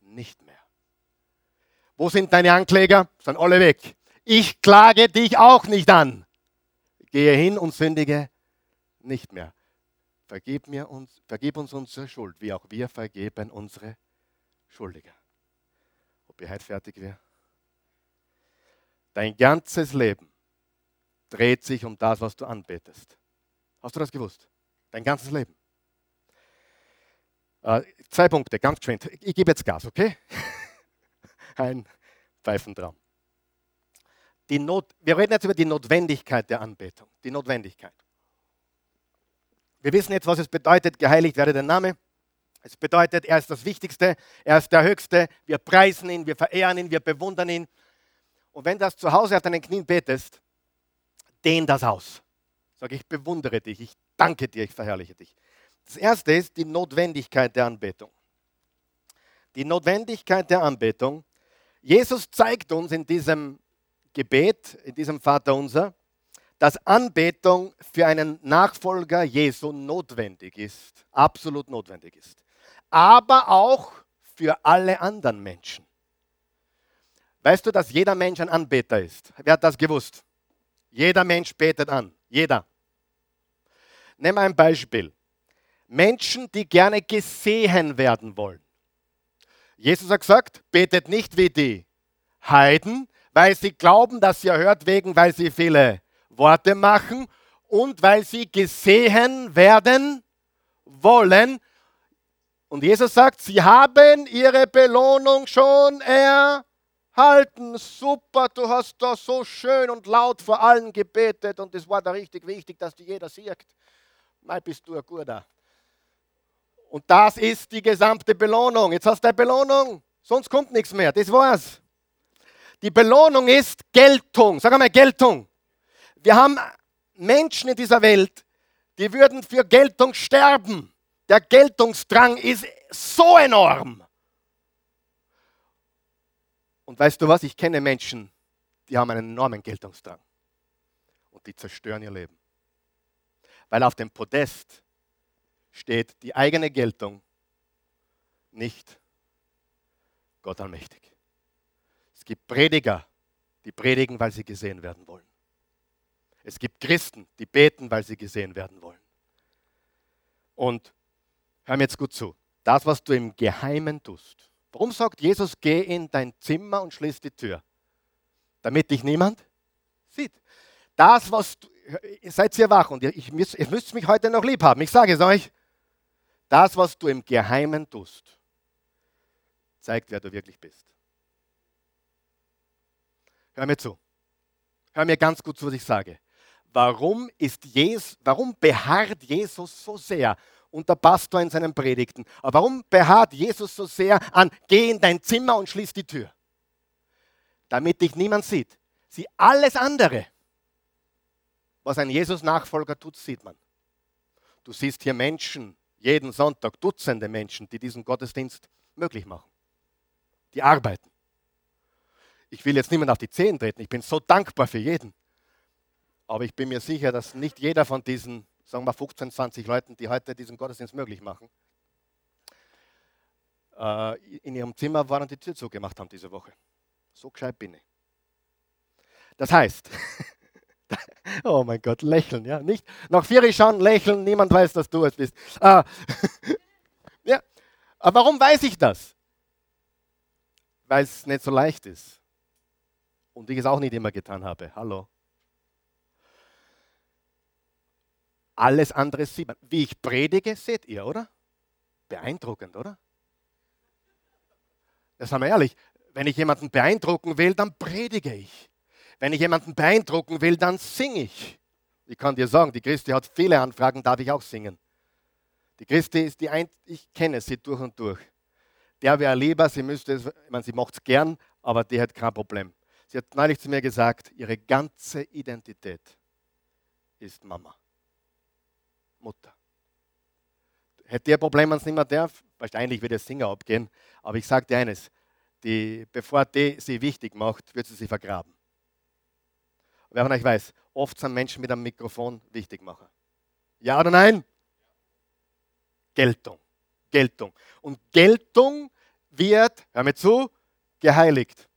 nicht mehr. Wo sind deine Ankläger? Sind alle weg. Ich klage dich auch nicht an. Gehe hin und sündige nicht mehr. Vergib, mir uns, vergib uns unsere Schuld, wie auch wir vergeben unsere Schuldiger. Ob ihr heute fertig wäre? Dein ganzes Leben dreht sich um das, was du anbetest. Hast du das gewusst? Dein ganzes Leben. Äh, zwei Punkte, ganz geschwind. Ich gebe jetzt Gas, okay? (laughs) Ein Pfeifentraum. Die Not, wir reden jetzt über die Notwendigkeit der Anbetung. Die Notwendigkeit. Wir wissen jetzt, was es bedeutet, geheiligt werde der Name. Es bedeutet, er ist das Wichtigste, er ist der Höchste. Wir preisen ihn, wir verehren ihn, wir bewundern ihn. Und wenn du das zu Hause auf deinen Knien betest, dehn das aus. Sag ich bewundere dich, ich danke dir, ich verherrliche dich. Das erste ist die Notwendigkeit der Anbetung. Die Notwendigkeit der Anbetung. Jesus zeigt uns in diesem Gebet, in diesem Vaterunser, dass Anbetung für einen Nachfolger Jesu notwendig ist, absolut notwendig ist. Aber auch für alle anderen Menschen. Weißt du, dass jeder Mensch ein Anbeter ist? Wer hat das gewusst? Jeder Mensch betet an. Jeder. Nimm ein Beispiel. Menschen, die gerne gesehen werden wollen. Jesus hat gesagt, betet nicht wie die Heiden, weil sie glauben, dass sie erhört wegen, weil sie viele Worte machen und weil sie gesehen werden wollen. Und Jesus sagt, sie haben ihre Belohnung schon erhalten. Super, du hast da so schön und laut vor allen gebetet und es war da richtig wichtig, dass die jeder sieht. Mal bist du ein Guter. Und das ist die gesamte Belohnung. Jetzt hast du eine Belohnung, sonst kommt nichts mehr. Das war's. Die Belohnung ist Geltung. Sag einmal Geltung. Wir haben Menschen in dieser Welt, die würden für Geltung sterben. Der Geltungsdrang ist so enorm. Und weißt du was? Ich kenne Menschen, die haben einen enormen Geltungsdrang. Und die zerstören ihr Leben. Weil auf dem Podest steht die eigene Geltung, nicht Gott allmächtig. Es gibt Prediger, die predigen, weil sie gesehen werden wollen. Es gibt Christen, die beten, weil sie gesehen werden wollen. Und hör mir jetzt gut zu. Das, was du im Geheimen tust. Warum sagt Jesus, geh in dein Zimmer und schließ die Tür? Damit dich niemand sieht. Das, was du, seid ihr wach und ihr, ich, ihr müsst mich heute noch lieb haben. Ich sage es euch. Das, was du im Geheimen tust, zeigt, wer du wirklich bist. Hör mir zu. Hör mir ganz gut zu, was ich sage. Warum, ist Jesus, warum beharrt Jesus so sehr und der Pastor in seinen Predigten? Aber warum beharrt Jesus so sehr an, geh in dein Zimmer und schließ die Tür? Damit dich niemand sieht. Sieh alles andere, was ein Jesus-Nachfolger tut, sieht man. Du siehst hier Menschen, jeden Sonntag Dutzende Menschen, die diesen Gottesdienst möglich machen. Die arbeiten. Ich will jetzt niemand auf die Zehen treten. Ich bin so dankbar für jeden. Aber ich bin mir sicher, dass nicht jeder von diesen, sagen wir 15, 20 Leuten, die heute diesen Gottesdienst möglich machen, äh, in ihrem Zimmer waren und die Tür zugemacht haben diese Woche. So gescheit bin ich. Das heißt, (laughs) (laughs) Oh mein Gott, lächeln, ja. Nicht nach vier schauen, lächeln, niemand weiß, dass du es bist. Ah. (laughs) ja. Aber warum weiß ich das? Weil es nicht so leicht ist. Und ich es auch nicht immer getan habe. Hallo. Alles andere sieht man. Wie ich predige, seht ihr, oder? Beeindruckend, oder? Das sagen wir ehrlich. Wenn ich jemanden beeindrucken will, dann predige ich. Wenn ich jemanden beeindrucken will, dann singe ich. Ich kann dir sagen, die Christi hat viele Anfragen, darf ich auch singen. Die Christi ist die ein, ich kenne sie durch und durch. Der wäre lieber, sie müsste es, ich meine, sie macht es gern, aber die hat kein Problem. Sie hat neulich zu mir gesagt, ihre ganze Identität ist Mama. Mutter. Hätte ihr Problem, wenn es nicht mehr darf? Wahrscheinlich wird der Singer abgehen. Aber ich sage dir eines, die, bevor die sie wichtig macht, wird sie sie vergraben. Wer von euch weiß, oft sind Menschen mit einem Mikrofon wichtig machen. Ja oder nein? Geltung. Geltung. Und Geltung wird, hör mir zu, geheiligt.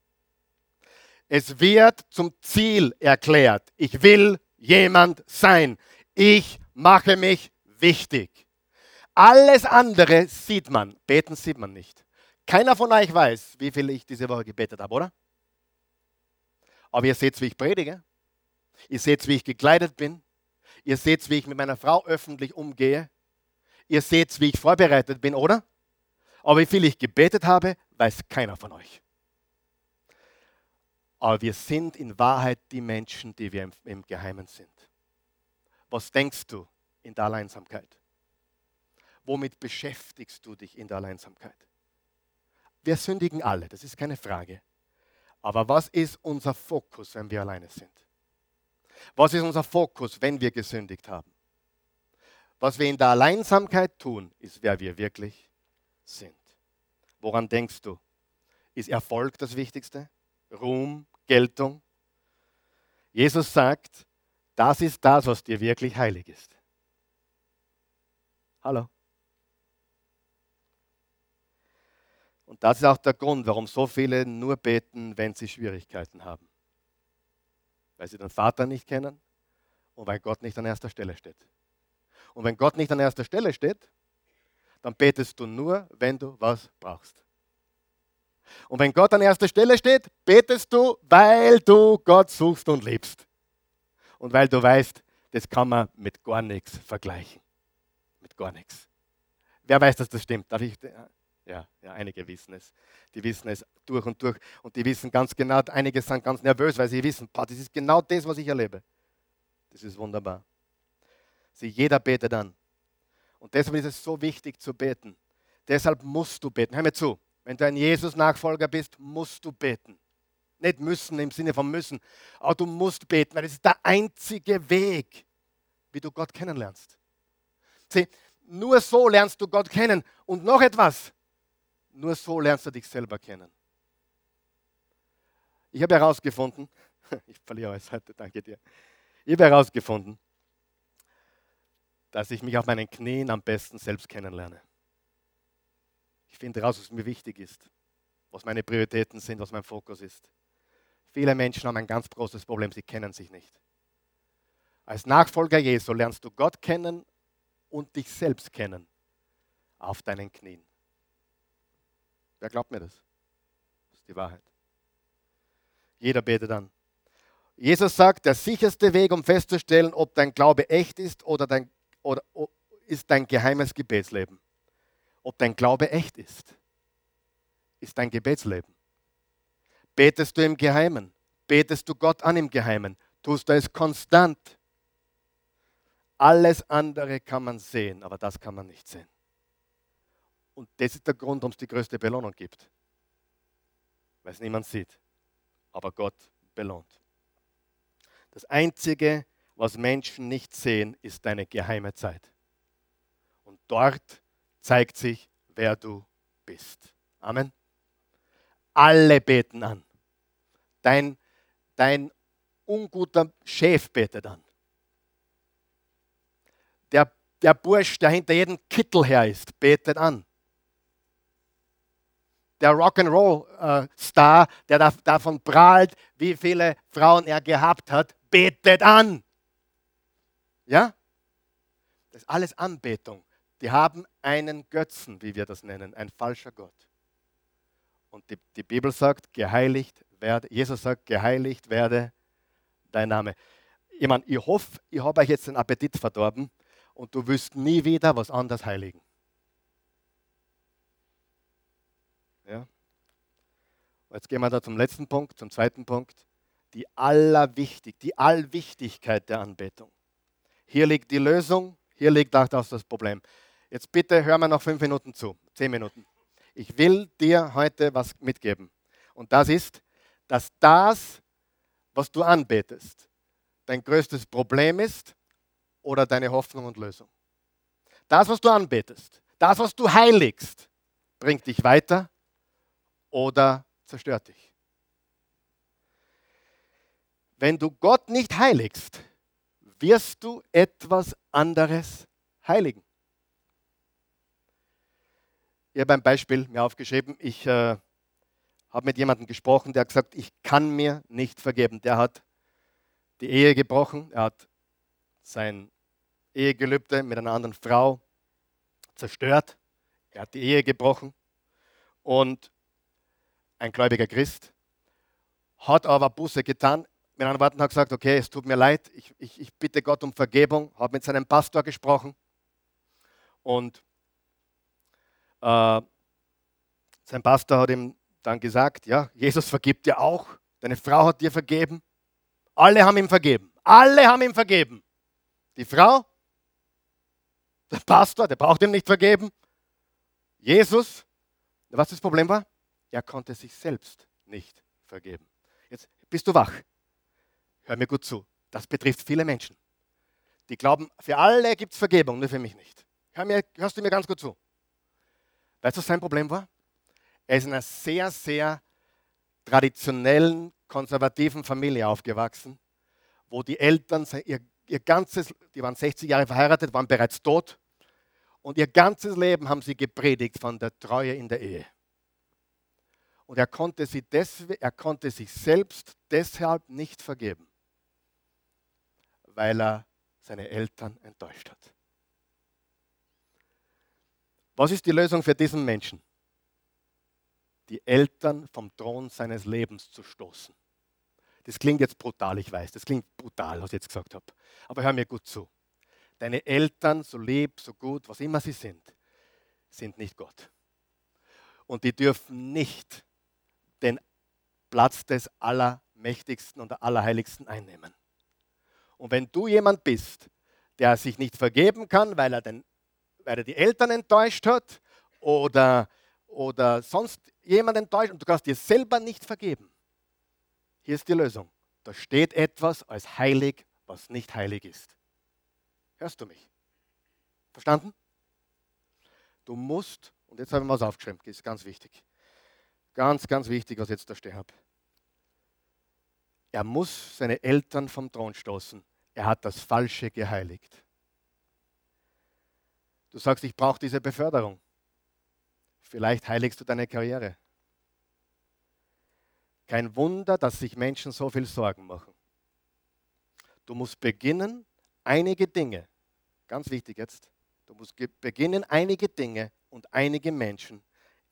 Es wird zum Ziel erklärt. Ich will jemand sein. Ich mache mich wichtig. Alles andere sieht man. Beten sieht man nicht. Keiner von euch weiß, wie viel ich diese Woche gebetet habe, oder? Aber ihr seht, wie ich predige. Ihr seht, wie ich gekleidet bin. Ihr seht, wie ich mit meiner Frau öffentlich umgehe. Ihr seht, wie ich vorbereitet bin, oder? Aber wie viel ich gebetet habe, weiß keiner von euch. Aber wir sind in Wahrheit die Menschen, die wir im, im Geheimen sind. Was denkst du in der Alleinsamkeit? Womit beschäftigst du dich in der Alleinsamkeit? Wir sündigen alle, das ist keine Frage. Aber was ist unser Fokus, wenn wir alleine sind? Was ist unser Fokus, wenn wir gesündigt haben? Was wir in der Alleinsamkeit tun, ist, wer wir wirklich sind. Woran denkst du? Ist Erfolg das Wichtigste? Ruhm, Geltung? Jesus sagt, das ist das, was dir wirklich heilig ist. Hallo? Und das ist auch der Grund, warum so viele nur beten, wenn sie Schwierigkeiten haben. Weil sie den Vater nicht kennen und weil Gott nicht an erster Stelle steht. Und wenn Gott nicht an erster Stelle steht, dann betest du nur, wenn du was brauchst. Und wenn Gott an erster Stelle steht, betest du, weil du Gott suchst und liebst. Und weil du weißt, das kann man mit gar nichts vergleichen. Mit gar nichts. Wer weiß, dass das stimmt? Darf ich? Ja, ja, einige wissen es. Die wissen es durch und durch. Und die wissen ganz genau, einige sind ganz nervös, weil sie wissen, das ist genau das, was ich erlebe. Das ist wunderbar. Sie, jeder betet an. Und deshalb ist es so wichtig zu beten. Deshalb musst du beten. Hör mir zu. Wenn du ein Jesus-Nachfolger bist, musst du beten. Nicht müssen im Sinne von müssen, aber du musst beten, weil es ist der einzige Weg, wie du Gott kennenlernst. Sieh, nur so lernst du Gott kennen. Und noch etwas, nur so lernst du dich selber kennen. Ich habe herausgefunden, (laughs) ich verliere alles heute, danke dir. Ich habe herausgefunden, dass ich mich auf meinen Knien am besten selbst kennenlerne. Ich finde heraus, was mir wichtig ist, was meine Prioritäten sind, was mein Fokus ist. Viele Menschen haben ein ganz großes Problem, sie kennen sich nicht. Als Nachfolger Jesu lernst du Gott kennen und dich selbst kennen auf deinen Knien. Wer glaubt mir das? Das ist die Wahrheit. Jeder betet an. Jesus sagt, der sicherste Weg, um festzustellen, ob dein Glaube echt ist oder dein oder ist dein geheimes Gebetsleben? Ob dein Glaube echt ist, ist dein Gebetsleben. Betest du im Geheimen? Betest du Gott an im Geheimen? Tust du es konstant? Alles andere kann man sehen, aber das kann man nicht sehen. Und das ist der Grund, warum es die größte Belohnung gibt. Weil es niemand sieht. Aber Gott belohnt. Das Einzige, was Menschen nicht sehen, ist deine geheime Zeit. Und dort zeigt sich, wer du bist. Amen. Alle beten an. Dein, dein unguter Chef betet an. Der, der Bursch, der hinter jedem Kittel her ist, betet an. Der Rock'n'Roll-Star, äh, der davon prahlt, wie viele Frauen er gehabt hat, betet an. Ja? Das ist alles Anbetung. Die haben einen Götzen, wie wir das nennen, ein falscher Gott. Und die, die Bibel sagt, geheiligt werde, Jesus sagt, geheiligt werde dein Name. Ich, meine, ich hoffe, ich habe euch jetzt den Appetit verdorben und du wirst nie wieder was anderes heiligen. Ja? Jetzt gehen wir da zum letzten Punkt, zum zweiten Punkt. Die allerwichtig, die Allwichtigkeit der Anbetung. Hier liegt die Lösung, hier liegt auch das Problem. Jetzt bitte hör mir noch fünf Minuten zu, zehn Minuten. Ich will dir heute was mitgeben. Und das ist, dass das, was du anbetest, dein größtes Problem ist oder deine Hoffnung und Lösung. Das, was du anbetest, das, was du heiligst, bringt dich weiter oder zerstört dich. Wenn du Gott nicht heiligst, wirst du etwas anderes heiligen. Ich habe ein Beispiel mir aufgeschrieben. Ich äh, habe mit jemandem gesprochen, der hat gesagt, ich kann mir nicht vergeben. Der hat die Ehe gebrochen, er hat sein Ehegelübde mit einer anderen Frau zerstört, er hat die Ehe gebrochen und ein gläubiger Christ hat aber Buße getan. Mit anderen Worten hat gesagt, okay, es tut mir leid, ich, ich, ich bitte Gott um Vergebung, habe mit seinem Pastor gesprochen und äh, sein Pastor hat ihm dann gesagt, ja, Jesus vergibt dir auch, deine Frau hat dir vergeben, alle haben ihm vergeben, alle haben ihm vergeben. Die Frau, der Pastor, der braucht ihm nicht vergeben. Jesus, was das Problem war? Er konnte sich selbst nicht vergeben. Jetzt bist du wach. Hör mir gut zu. Das betrifft viele Menschen. Die glauben, für alle gibt es Vergebung, nur für mich nicht. Hör mir, hörst du mir ganz gut zu. Weißt du, was sein Problem war? Er ist in einer sehr, sehr traditionellen, konservativen Familie aufgewachsen, wo die Eltern ihr, ihr ganzes, die waren 60 Jahre verheiratet, waren bereits tot und ihr ganzes Leben haben sie gepredigt von der Treue in der Ehe. Und er konnte, sie deswegen, er konnte sich selbst deshalb nicht vergeben weil er seine Eltern enttäuscht hat. Was ist die Lösung für diesen Menschen? Die Eltern vom Thron seines Lebens zu stoßen. Das klingt jetzt brutal, ich weiß, das klingt brutal, was ich jetzt gesagt habe. Aber hör mir gut zu. Deine Eltern, so lieb, so gut, was immer sie sind, sind nicht Gott. Und die dürfen nicht den Platz des Allermächtigsten und der Allerheiligsten einnehmen. Und wenn du jemand bist, der sich nicht vergeben kann, weil er, den, weil er die Eltern enttäuscht hat oder, oder sonst jemand enttäuscht und du kannst dir selber nicht vergeben, hier ist die Lösung. Da steht etwas als heilig, was nicht heilig ist. Hörst du mich? Verstanden? Du musst, und jetzt habe ich mal was aufgeschrieben, ist ganz wichtig. Ganz, ganz wichtig, was ich jetzt da stehen habe. Er muss seine Eltern vom Thron stoßen. Er hat das Falsche geheiligt. Du sagst, ich brauche diese Beförderung. Vielleicht heiligst du deine Karriere. Kein Wunder, dass sich Menschen so viel Sorgen machen. Du musst beginnen, einige Dinge, ganz wichtig jetzt, du musst beginnen, einige Dinge und einige Menschen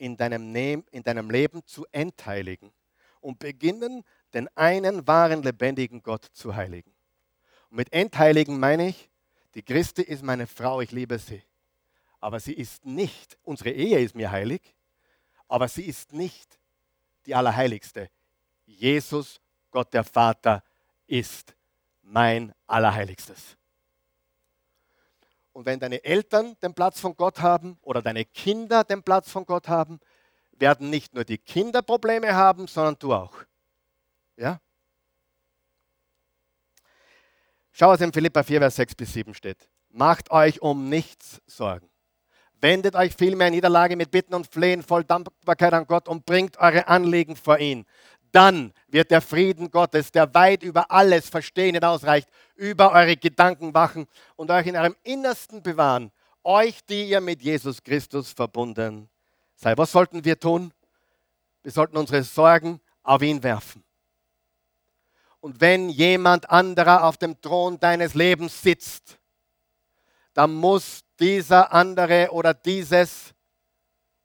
in deinem, in deinem Leben zu entheiligen und beginnen, den einen wahren, lebendigen Gott zu heiligen. Und mit entheiligen meine ich, die Christi ist meine Frau, ich liebe sie. Aber sie ist nicht, unsere Ehe ist mir heilig, aber sie ist nicht die Allerheiligste. Jesus, Gott der Vater, ist mein Allerheiligstes. Und wenn deine Eltern den Platz von Gott haben oder deine Kinder den Platz von Gott haben, werden nicht nur die Kinder Probleme haben, sondern du auch. Ja? Schau, was in Philippa 4, Vers 6 bis 7 steht. Macht euch um nichts Sorgen. Wendet euch vielmehr in Niederlage mit Bitten und Flehen voll Dankbarkeit an Gott und bringt eure Anliegen vor ihn. Dann wird der Frieden Gottes, der weit über alles Verstehen hinausreicht, über eure Gedanken wachen und euch in eurem Innersten bewahren. Euch, die ihr mit Jesus Christus verbunden seid. Was sollten wir tun? Wir sollten unsere Sorgen auf ihn werfen. Und wenn jemand anderer auf dem Thron deines Lebens sitzt, dann muss dieser andere oder dieses,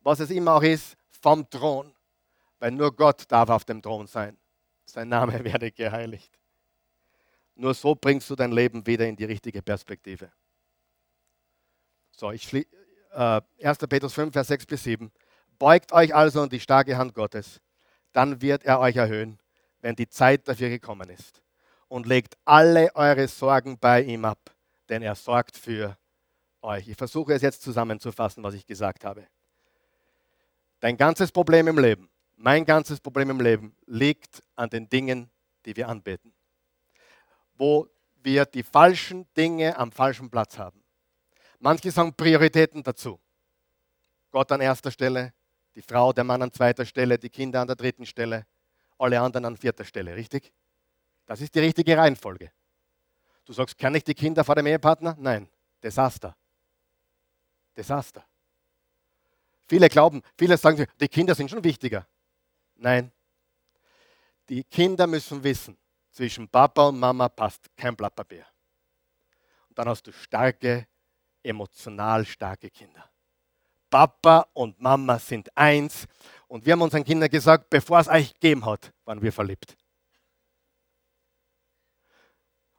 was es immer auch ist, vom Thron. Weil nur Gott darf auf dem Thron sein. Sein Name (laughs) werde geheiligt. Nur so bringst du dein Leben wieder in die richtige Perspektive. So, ich äh, 1. Petrus 5, Vers 6 bis 7. Beugt euch also an die starke Hand Gottes, dann wird er euch erhöhen, wenn die Zeit dafür gekommen ist. Und legt alle eure Sorgen bei ihm ab, denn er sorgt für euch. Ich versuche es jetzt zusammenzufassen, was ich gesagt habe. Dein ganzes Problem im Leben, Mein ganzes Problem im Leben liegt an den Dingen, die wir anbeten. Wo wir die falschen Dinge am falschen Platz haben. Manche sagen Prioritäten dazu. Gott an erster Stelle, die Frau, der Mann an zweiter Stelle, die Kinder an der dritten Stelle, alle anderen an vierter Stelle, richtig? Das ist die richtige Reihenfolge. Du sagst, kann ich die Kinder vor dem Ehepartner? Nein, Desaster. Desaster. Viele glauben, viele sagen, die Kinder sind schon wichtiger. Nein. Die Kinder müssen wissen, zwischen Papa und Mama passt kein Blatt Papier. Und dann hast du starke, emotional starke Kinder. Papa und Mama sind eins. Und wir haben unseren Kindern gesagt, bevor es euch gegeben hat, waren wir verliebt.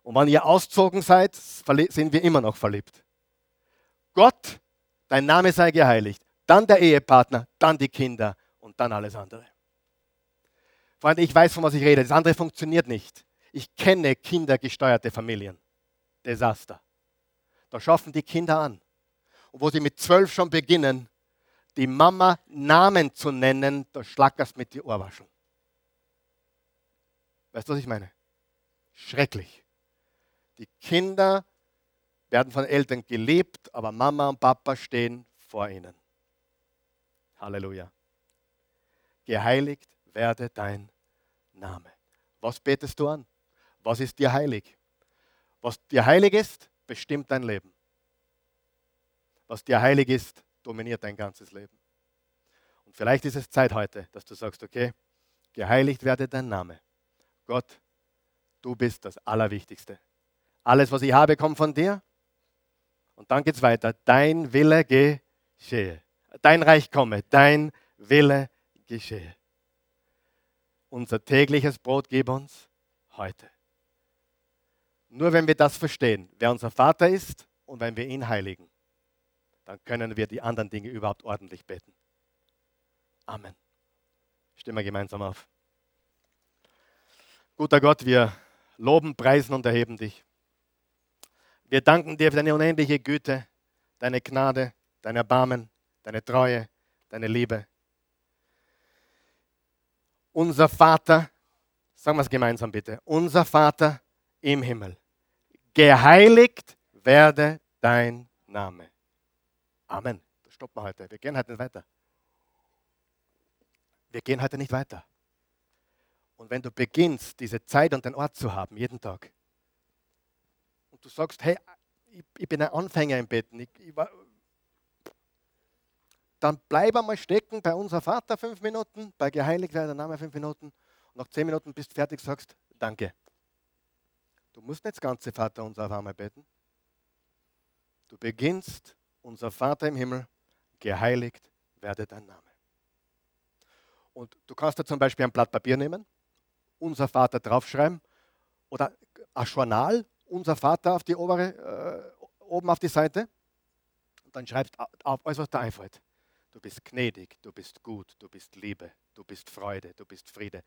Und wenn ihr auszogen seid, sind wir immer noch verliebt. Gott, dein Name sei geheiligt. Dann der Ehepartner, dann die Kinder und dann alles andere. Freunde, ich weiß, von was ich rede. Das andere funktioniert nicht. Ich kenne kindergesteuerte Familien. Desaster. Da schaffen die Kinder an. Und wo sie mit zwölf schon beginnen, die Mama Namen zu nennen, da schlackerst mit die Ohrwaschen. Weißt du, was ich meine? Schrecklich. Die Kinder werden von Eltern geliebt, aber Mama und Papa stehen vor ihnen. Halleluja. Geheiligt werde dein Name. Was betest du an? Was ist dir heilig? Was dir heilig ist, bestimmt dein Leben. Was dir heilig ist, dominiert dein ganzes Leben. Und vielleicht ist es Zeit heute, dass du sagst, okay, geheiligt werde dein Name. Gott, du bist das Allerwichtigste. Alles, was ich habe, kommt von dir. Und dann geht es weiter. Dein Wille geschehe. Dein Reich komme. Dein Wille geschehe. Unser tägliches Brot gib uns heute. Nur wenn wir das verstehen, wer unser Vater ist und wenn wir ihn heiligen, dann können wir die anderen Dinge überhaupt ordentlich beten. Amen. Stimmen wir gemeinsam auf. Guter Gott, wir loben, preisen und erheben dich. Wir danken dir für deine unendliche Güte, deine Gnade, dein Erbarmen, deine Treue, deine Liebe unser Vater, sagen wir es gemeinsam bitte, unser Vater im Himmel, geheiligt werde dein Name. Amen. Das stoppen wir heute. Wir gehen heute nicht weiter. Wir gehen heute nicht weiter. Und wenn du beginnst, diese Zeit und den Ort zu haben, jeden Tag, und du sagst, hey, ich, ich bin ein Anfänger im Beten, ich, ich war, dann bleib einmal stecken bei unser Vater fünf Minuten, bei geheiligt werde der Name fünf Minuten und nach zehn Minuten bist du fertig, sagst Danke. Du musst nicht das ganze Vater unser auf einmal beten. Du beginnst, unser Vater im Himmel, geheiligt werde dein Name. Und du kannst da zum Beispiel ein Blatt Papier nehmen, unser Vater draufschreiben oder ein Journal, unser Vater auf die obere, äh, oben auf die Seite. Und dann schreibst auf alles, was da einfällt. Du bist gnädig, du bist gut, du bist Liebe, du bist Freude, du bist Friede.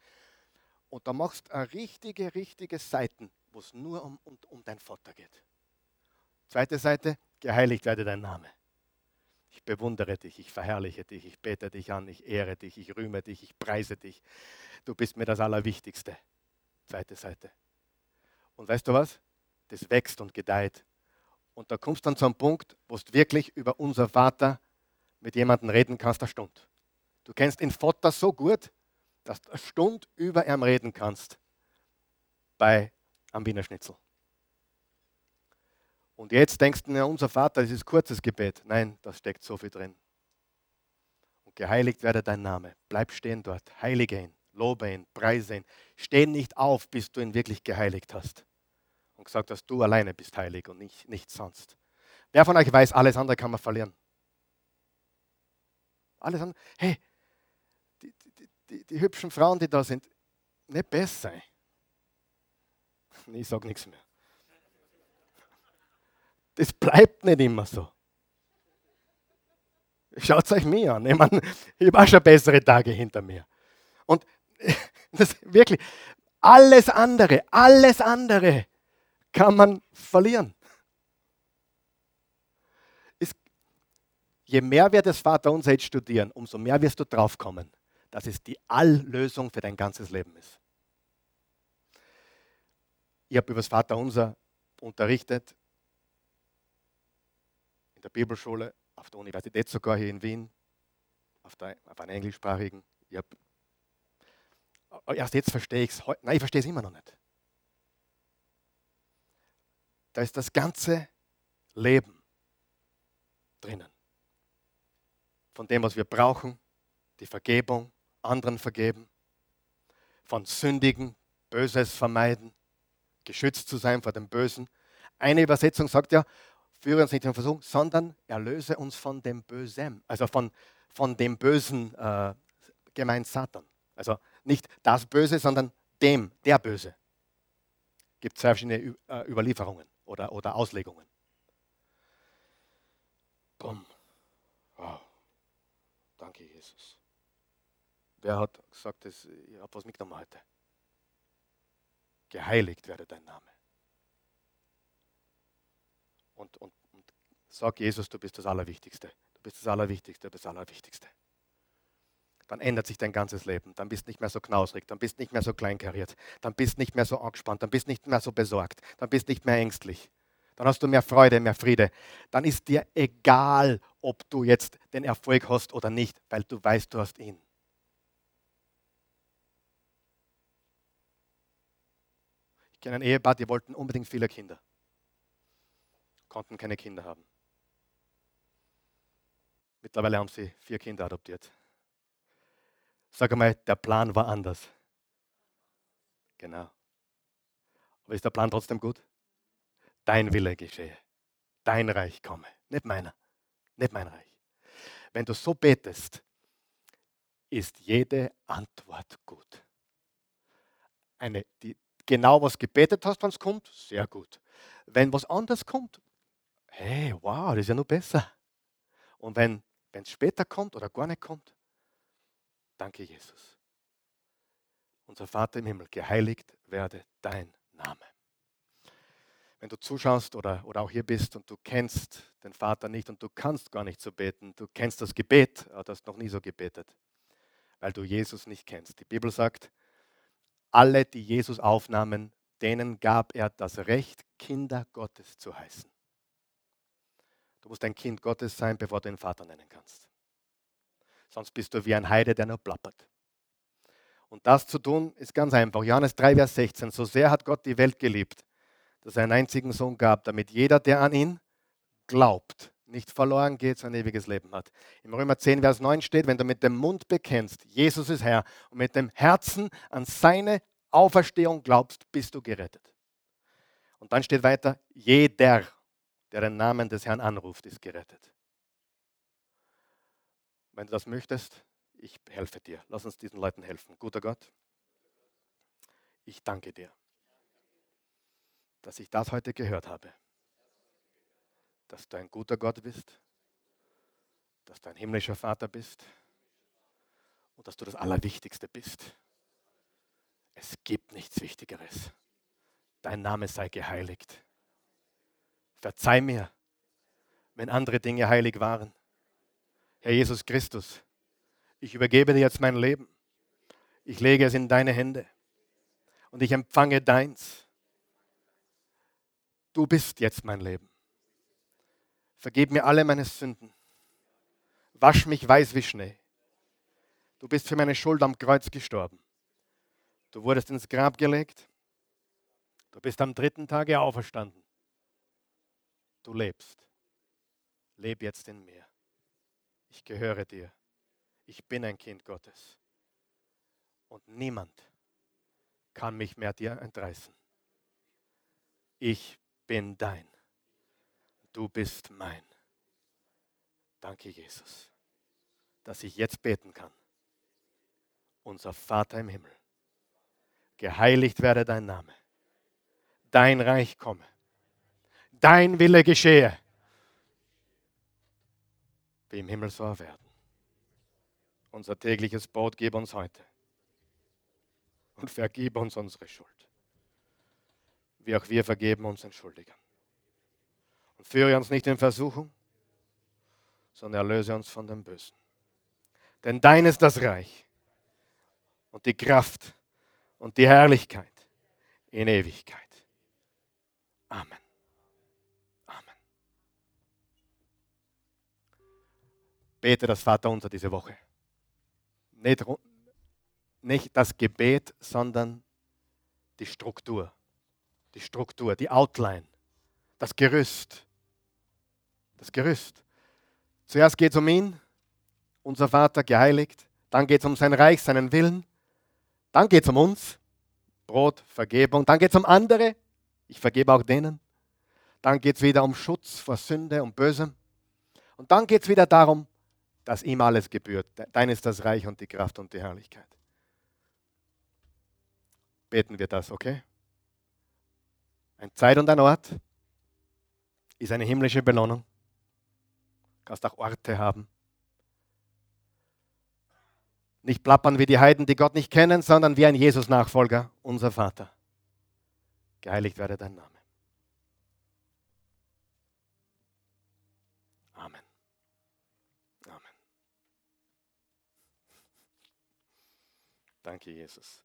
Und da machst du richtige, richtige Seiten, wo es nur um, um, um dein Vater geht. Zweite Seite, geheiligt werde dein Name. Ich bewundere dich, ich verherrliche dich, ich bete dich an, ich ehre dich, ich rühme dich, ich preise dich. Du bist mir das Allerwichtigste. Zweite Seite. Und weißt du was? Das wächst und gedeiht. Und da kommst du dann zu einem Punkt, wo du wirklich über unser Vater mit jemandem reden kannst, eine Stunde. Du kennst den Vater so gut, dass du eine Stunde über ihm reden kannst bei am Wiener Schnitzel. Und jetzt denkst du, ja, unser Vater, das ist kurzes Gebet. Nein, da steckt so viel drin. Und geheiligt werde dein Name. Bleib stehen dort. Heilige ihn, lobe ihn, preise ihn. Steh nicht auf, bis du ihn wirklich geheiligt hast. Und gesagt hast, du alleine bist heilig und nicht, nichts sonst. Wer von euch weiß, alles andere kann man verlieren. Alles andere. Hey, die, die, die, die hübschen Frauen, die da sind, nicht besser. (laughs) Ich sage nichts mehr. Das bleibt nicht immer so. Schaut es euch mir an. Ich, meine, ich habe auch schon bessere Tage hinter mir. Und (laughs) das wirklich, alles andere, alles andere kann man verlieren. Je mehr wir das Vaterunser jetzt studieren, umso mehr wirst du draufkommen, dass es die Alllösung für dein ganzes Leben ist. Ich habe über das Vaterunser unterrichtet in der Bibelschule, auf der Universität sogar hier in Wien, auf, der, auf einer englischsprachigen. Ich hab, erst jetzt verstehe ich es. Nein, ich verstehe es immer noch nicht. Da ist das ganze Leben drinnen. Von dem, was wir brauchen, die Vergebung, anderen vergeben, von Sündigen, Böses vermeiden, geschützt zu sein vor dem Bösen. Eine Übersetzung sagt ja, führe uns nicht in Versuchung, sondern erlöse uns von dem Bösen, also von, von dem Bösen, äh, gemeint Satan. Also nicht das Böse, sondern dem, der Böse. Gibt zwei verschiedene äh, Überlieferungen oder, oder Auslegungen. Bumm. Wow. Danke, Jesus. Wer hat gesagt, ich habe was mitgenommen heute? Geheiligt werde dein Name. Und, und, und sag Jesus, du bist das Allerwichtigste. Du bist das Allerwichtigste, du bist das Allerwichtigste. Dann ändert sich dein ganzes Leben. Dann bist du nicht mehr so knausrig, dann bist du nicht mehr so kleinkariert, dann bist du nicht mehr so angespannt, dann bist du nicht mehr so besorgt, dann bist du nicht mehr ängstlich. Dann hast du mehr Freude, mehr Friede. Dann ist dir egal, ob du jetzt den Erfolg hast oder nicht, weil du weißt, du hast ihn. Ich kenne ein Ehepaar, die wollten unbedingt viele Kinder konnten keine Kinder haben. Mittlerweile haben sie vier Kinder adoptiert. Sag einmal, der Plan war anders. Genau. Aber ist der Plan trotzdem gut? Dein Wille geschehe. Dein Reich komme. Nicht meiner. Nicht mein Reich. Wenn du so betest, ist jede Antwort gut. Eine, die genau was gebetet hast, wenn es kommt, sehr gut. Wenn was anderes kommt, hey, wow, das ist ja noch besser. Und wenn es später kommt oder gar nicht kommt, danke Jesus. Unser Vater im Himmel, geheiligt werde dein Name. Wenn du zuschaust oder, oder auch hier bist und du kennst den Vater nicht und du kannst gar nicht so beten, du kennst das Gebet, aber du hast noch nie so gebetet, weil du Jesus nicht kennst. Die Bibel sagt, alle, die Jesus aufnahmen, denen gab er das Recht, Kinder Gottes zu heißen. Du musst ein Kind Gottes sein, bevor du den Vater nennen kannst. Sonst bist du wie ein Heide, der nur plappert. Und das zu tun ist ganz einfach. Johannes 3, Vers 16. So sehr hat Gott die Welt geliebt, dass er einen einzigen Sohn gab, damit jeder, der an ihn glaubt, nicht verloren geht, sein ewiges Leben hat. Im Römer 10, Vers 9 steht, wenn du mit dem Mund bekennst, Jesus ist Herr, und mit dem Herzen an seine Auferstehung glaubst, bist du gerettet. Und dann steht weiter, jeder der den Namen des Herrn anruft, ist gerettet. Wenn du das möchtest, ich helfe dir. Lass uns diesen Leuten helfen. Guter Gott, ich danke dir, dass ich das heute gehört habe. Dass du ein guter Gott bist, dass du ein himmlischer Vater bist und dass du das Allerwichtigste bist. Es gibt nichts Wichtigeres. Dein Name sei geheiligt. Verzeih mir, wenn andere Dinge heilig waren. Herr Jesus Christus, ich übergebe dir jetzt mein Leben. Ich lege es in deine Hände und ich empfange deins. Du bist jetzt mein Leben. Vergib mir alle meine Sünden. Wasch mich weiß wie Schnee. Du bist für meine Schuld am Kreuz gestorben. Du wurdest ins Grab gelegt. Du bist am dritten Tage auferstanden. Du lebst. Leb jetzt in mir. Ich gehöre dir. Ich bin ein Kind Gottes. Und niemand kann mich mehr dir entreißen. Ich bin dein. Du bist mein. Danke, Jesus, dass ich jetzt beten kann. Unser Vater im Himmel, geheiligt werde dein Name. Dein Reich komme dein Wille geschehe. Wie im Himmel so werden. Unser tägliches Brot gib uns heute. Und vergib uns unsere Schuld. Wie auch wir vergeben uns Entschuldigern. Und führe uns nicht in Versuchung, sondern erlöse uns von dem Bösen. Denn dein ist das Reich, und die Kraft und die Herrlichkeit in Ewigkeit. Amen. Amen. Bete das Vaterunser diese Woche. Nicht, nicht das Gebet, sondern die Struktur. Die Struktur, die Outline, das Gerüst. Das Gerüst. Zuerst geht es um ihn, unser Vater geheiligt. Dann geht es um sein Reich, seinen Willen. Dann geht es um uns, Brot, Vergebung. Dann geht es um andere, ich vergebe auch denen. Dann geht es wieder um Schutz vor Sünde und Bösem. Und dann geht es wieder darum, dass ihm alles gebührt. Dein ist das Reich und die Kraft und die Herrlichkeit. Beten wir das, okay? Ein Zeit und ein Ort ist eine himmlische Belohnung. Du kannst auch Orte haben. Nicht plappern wie die Heiden, die Gott nicht kennen, sondern wie ein Jesus-Nachfolger, unser Vater. Geheiligt werde dein Name. Amen. Amen. Danke, Jesus.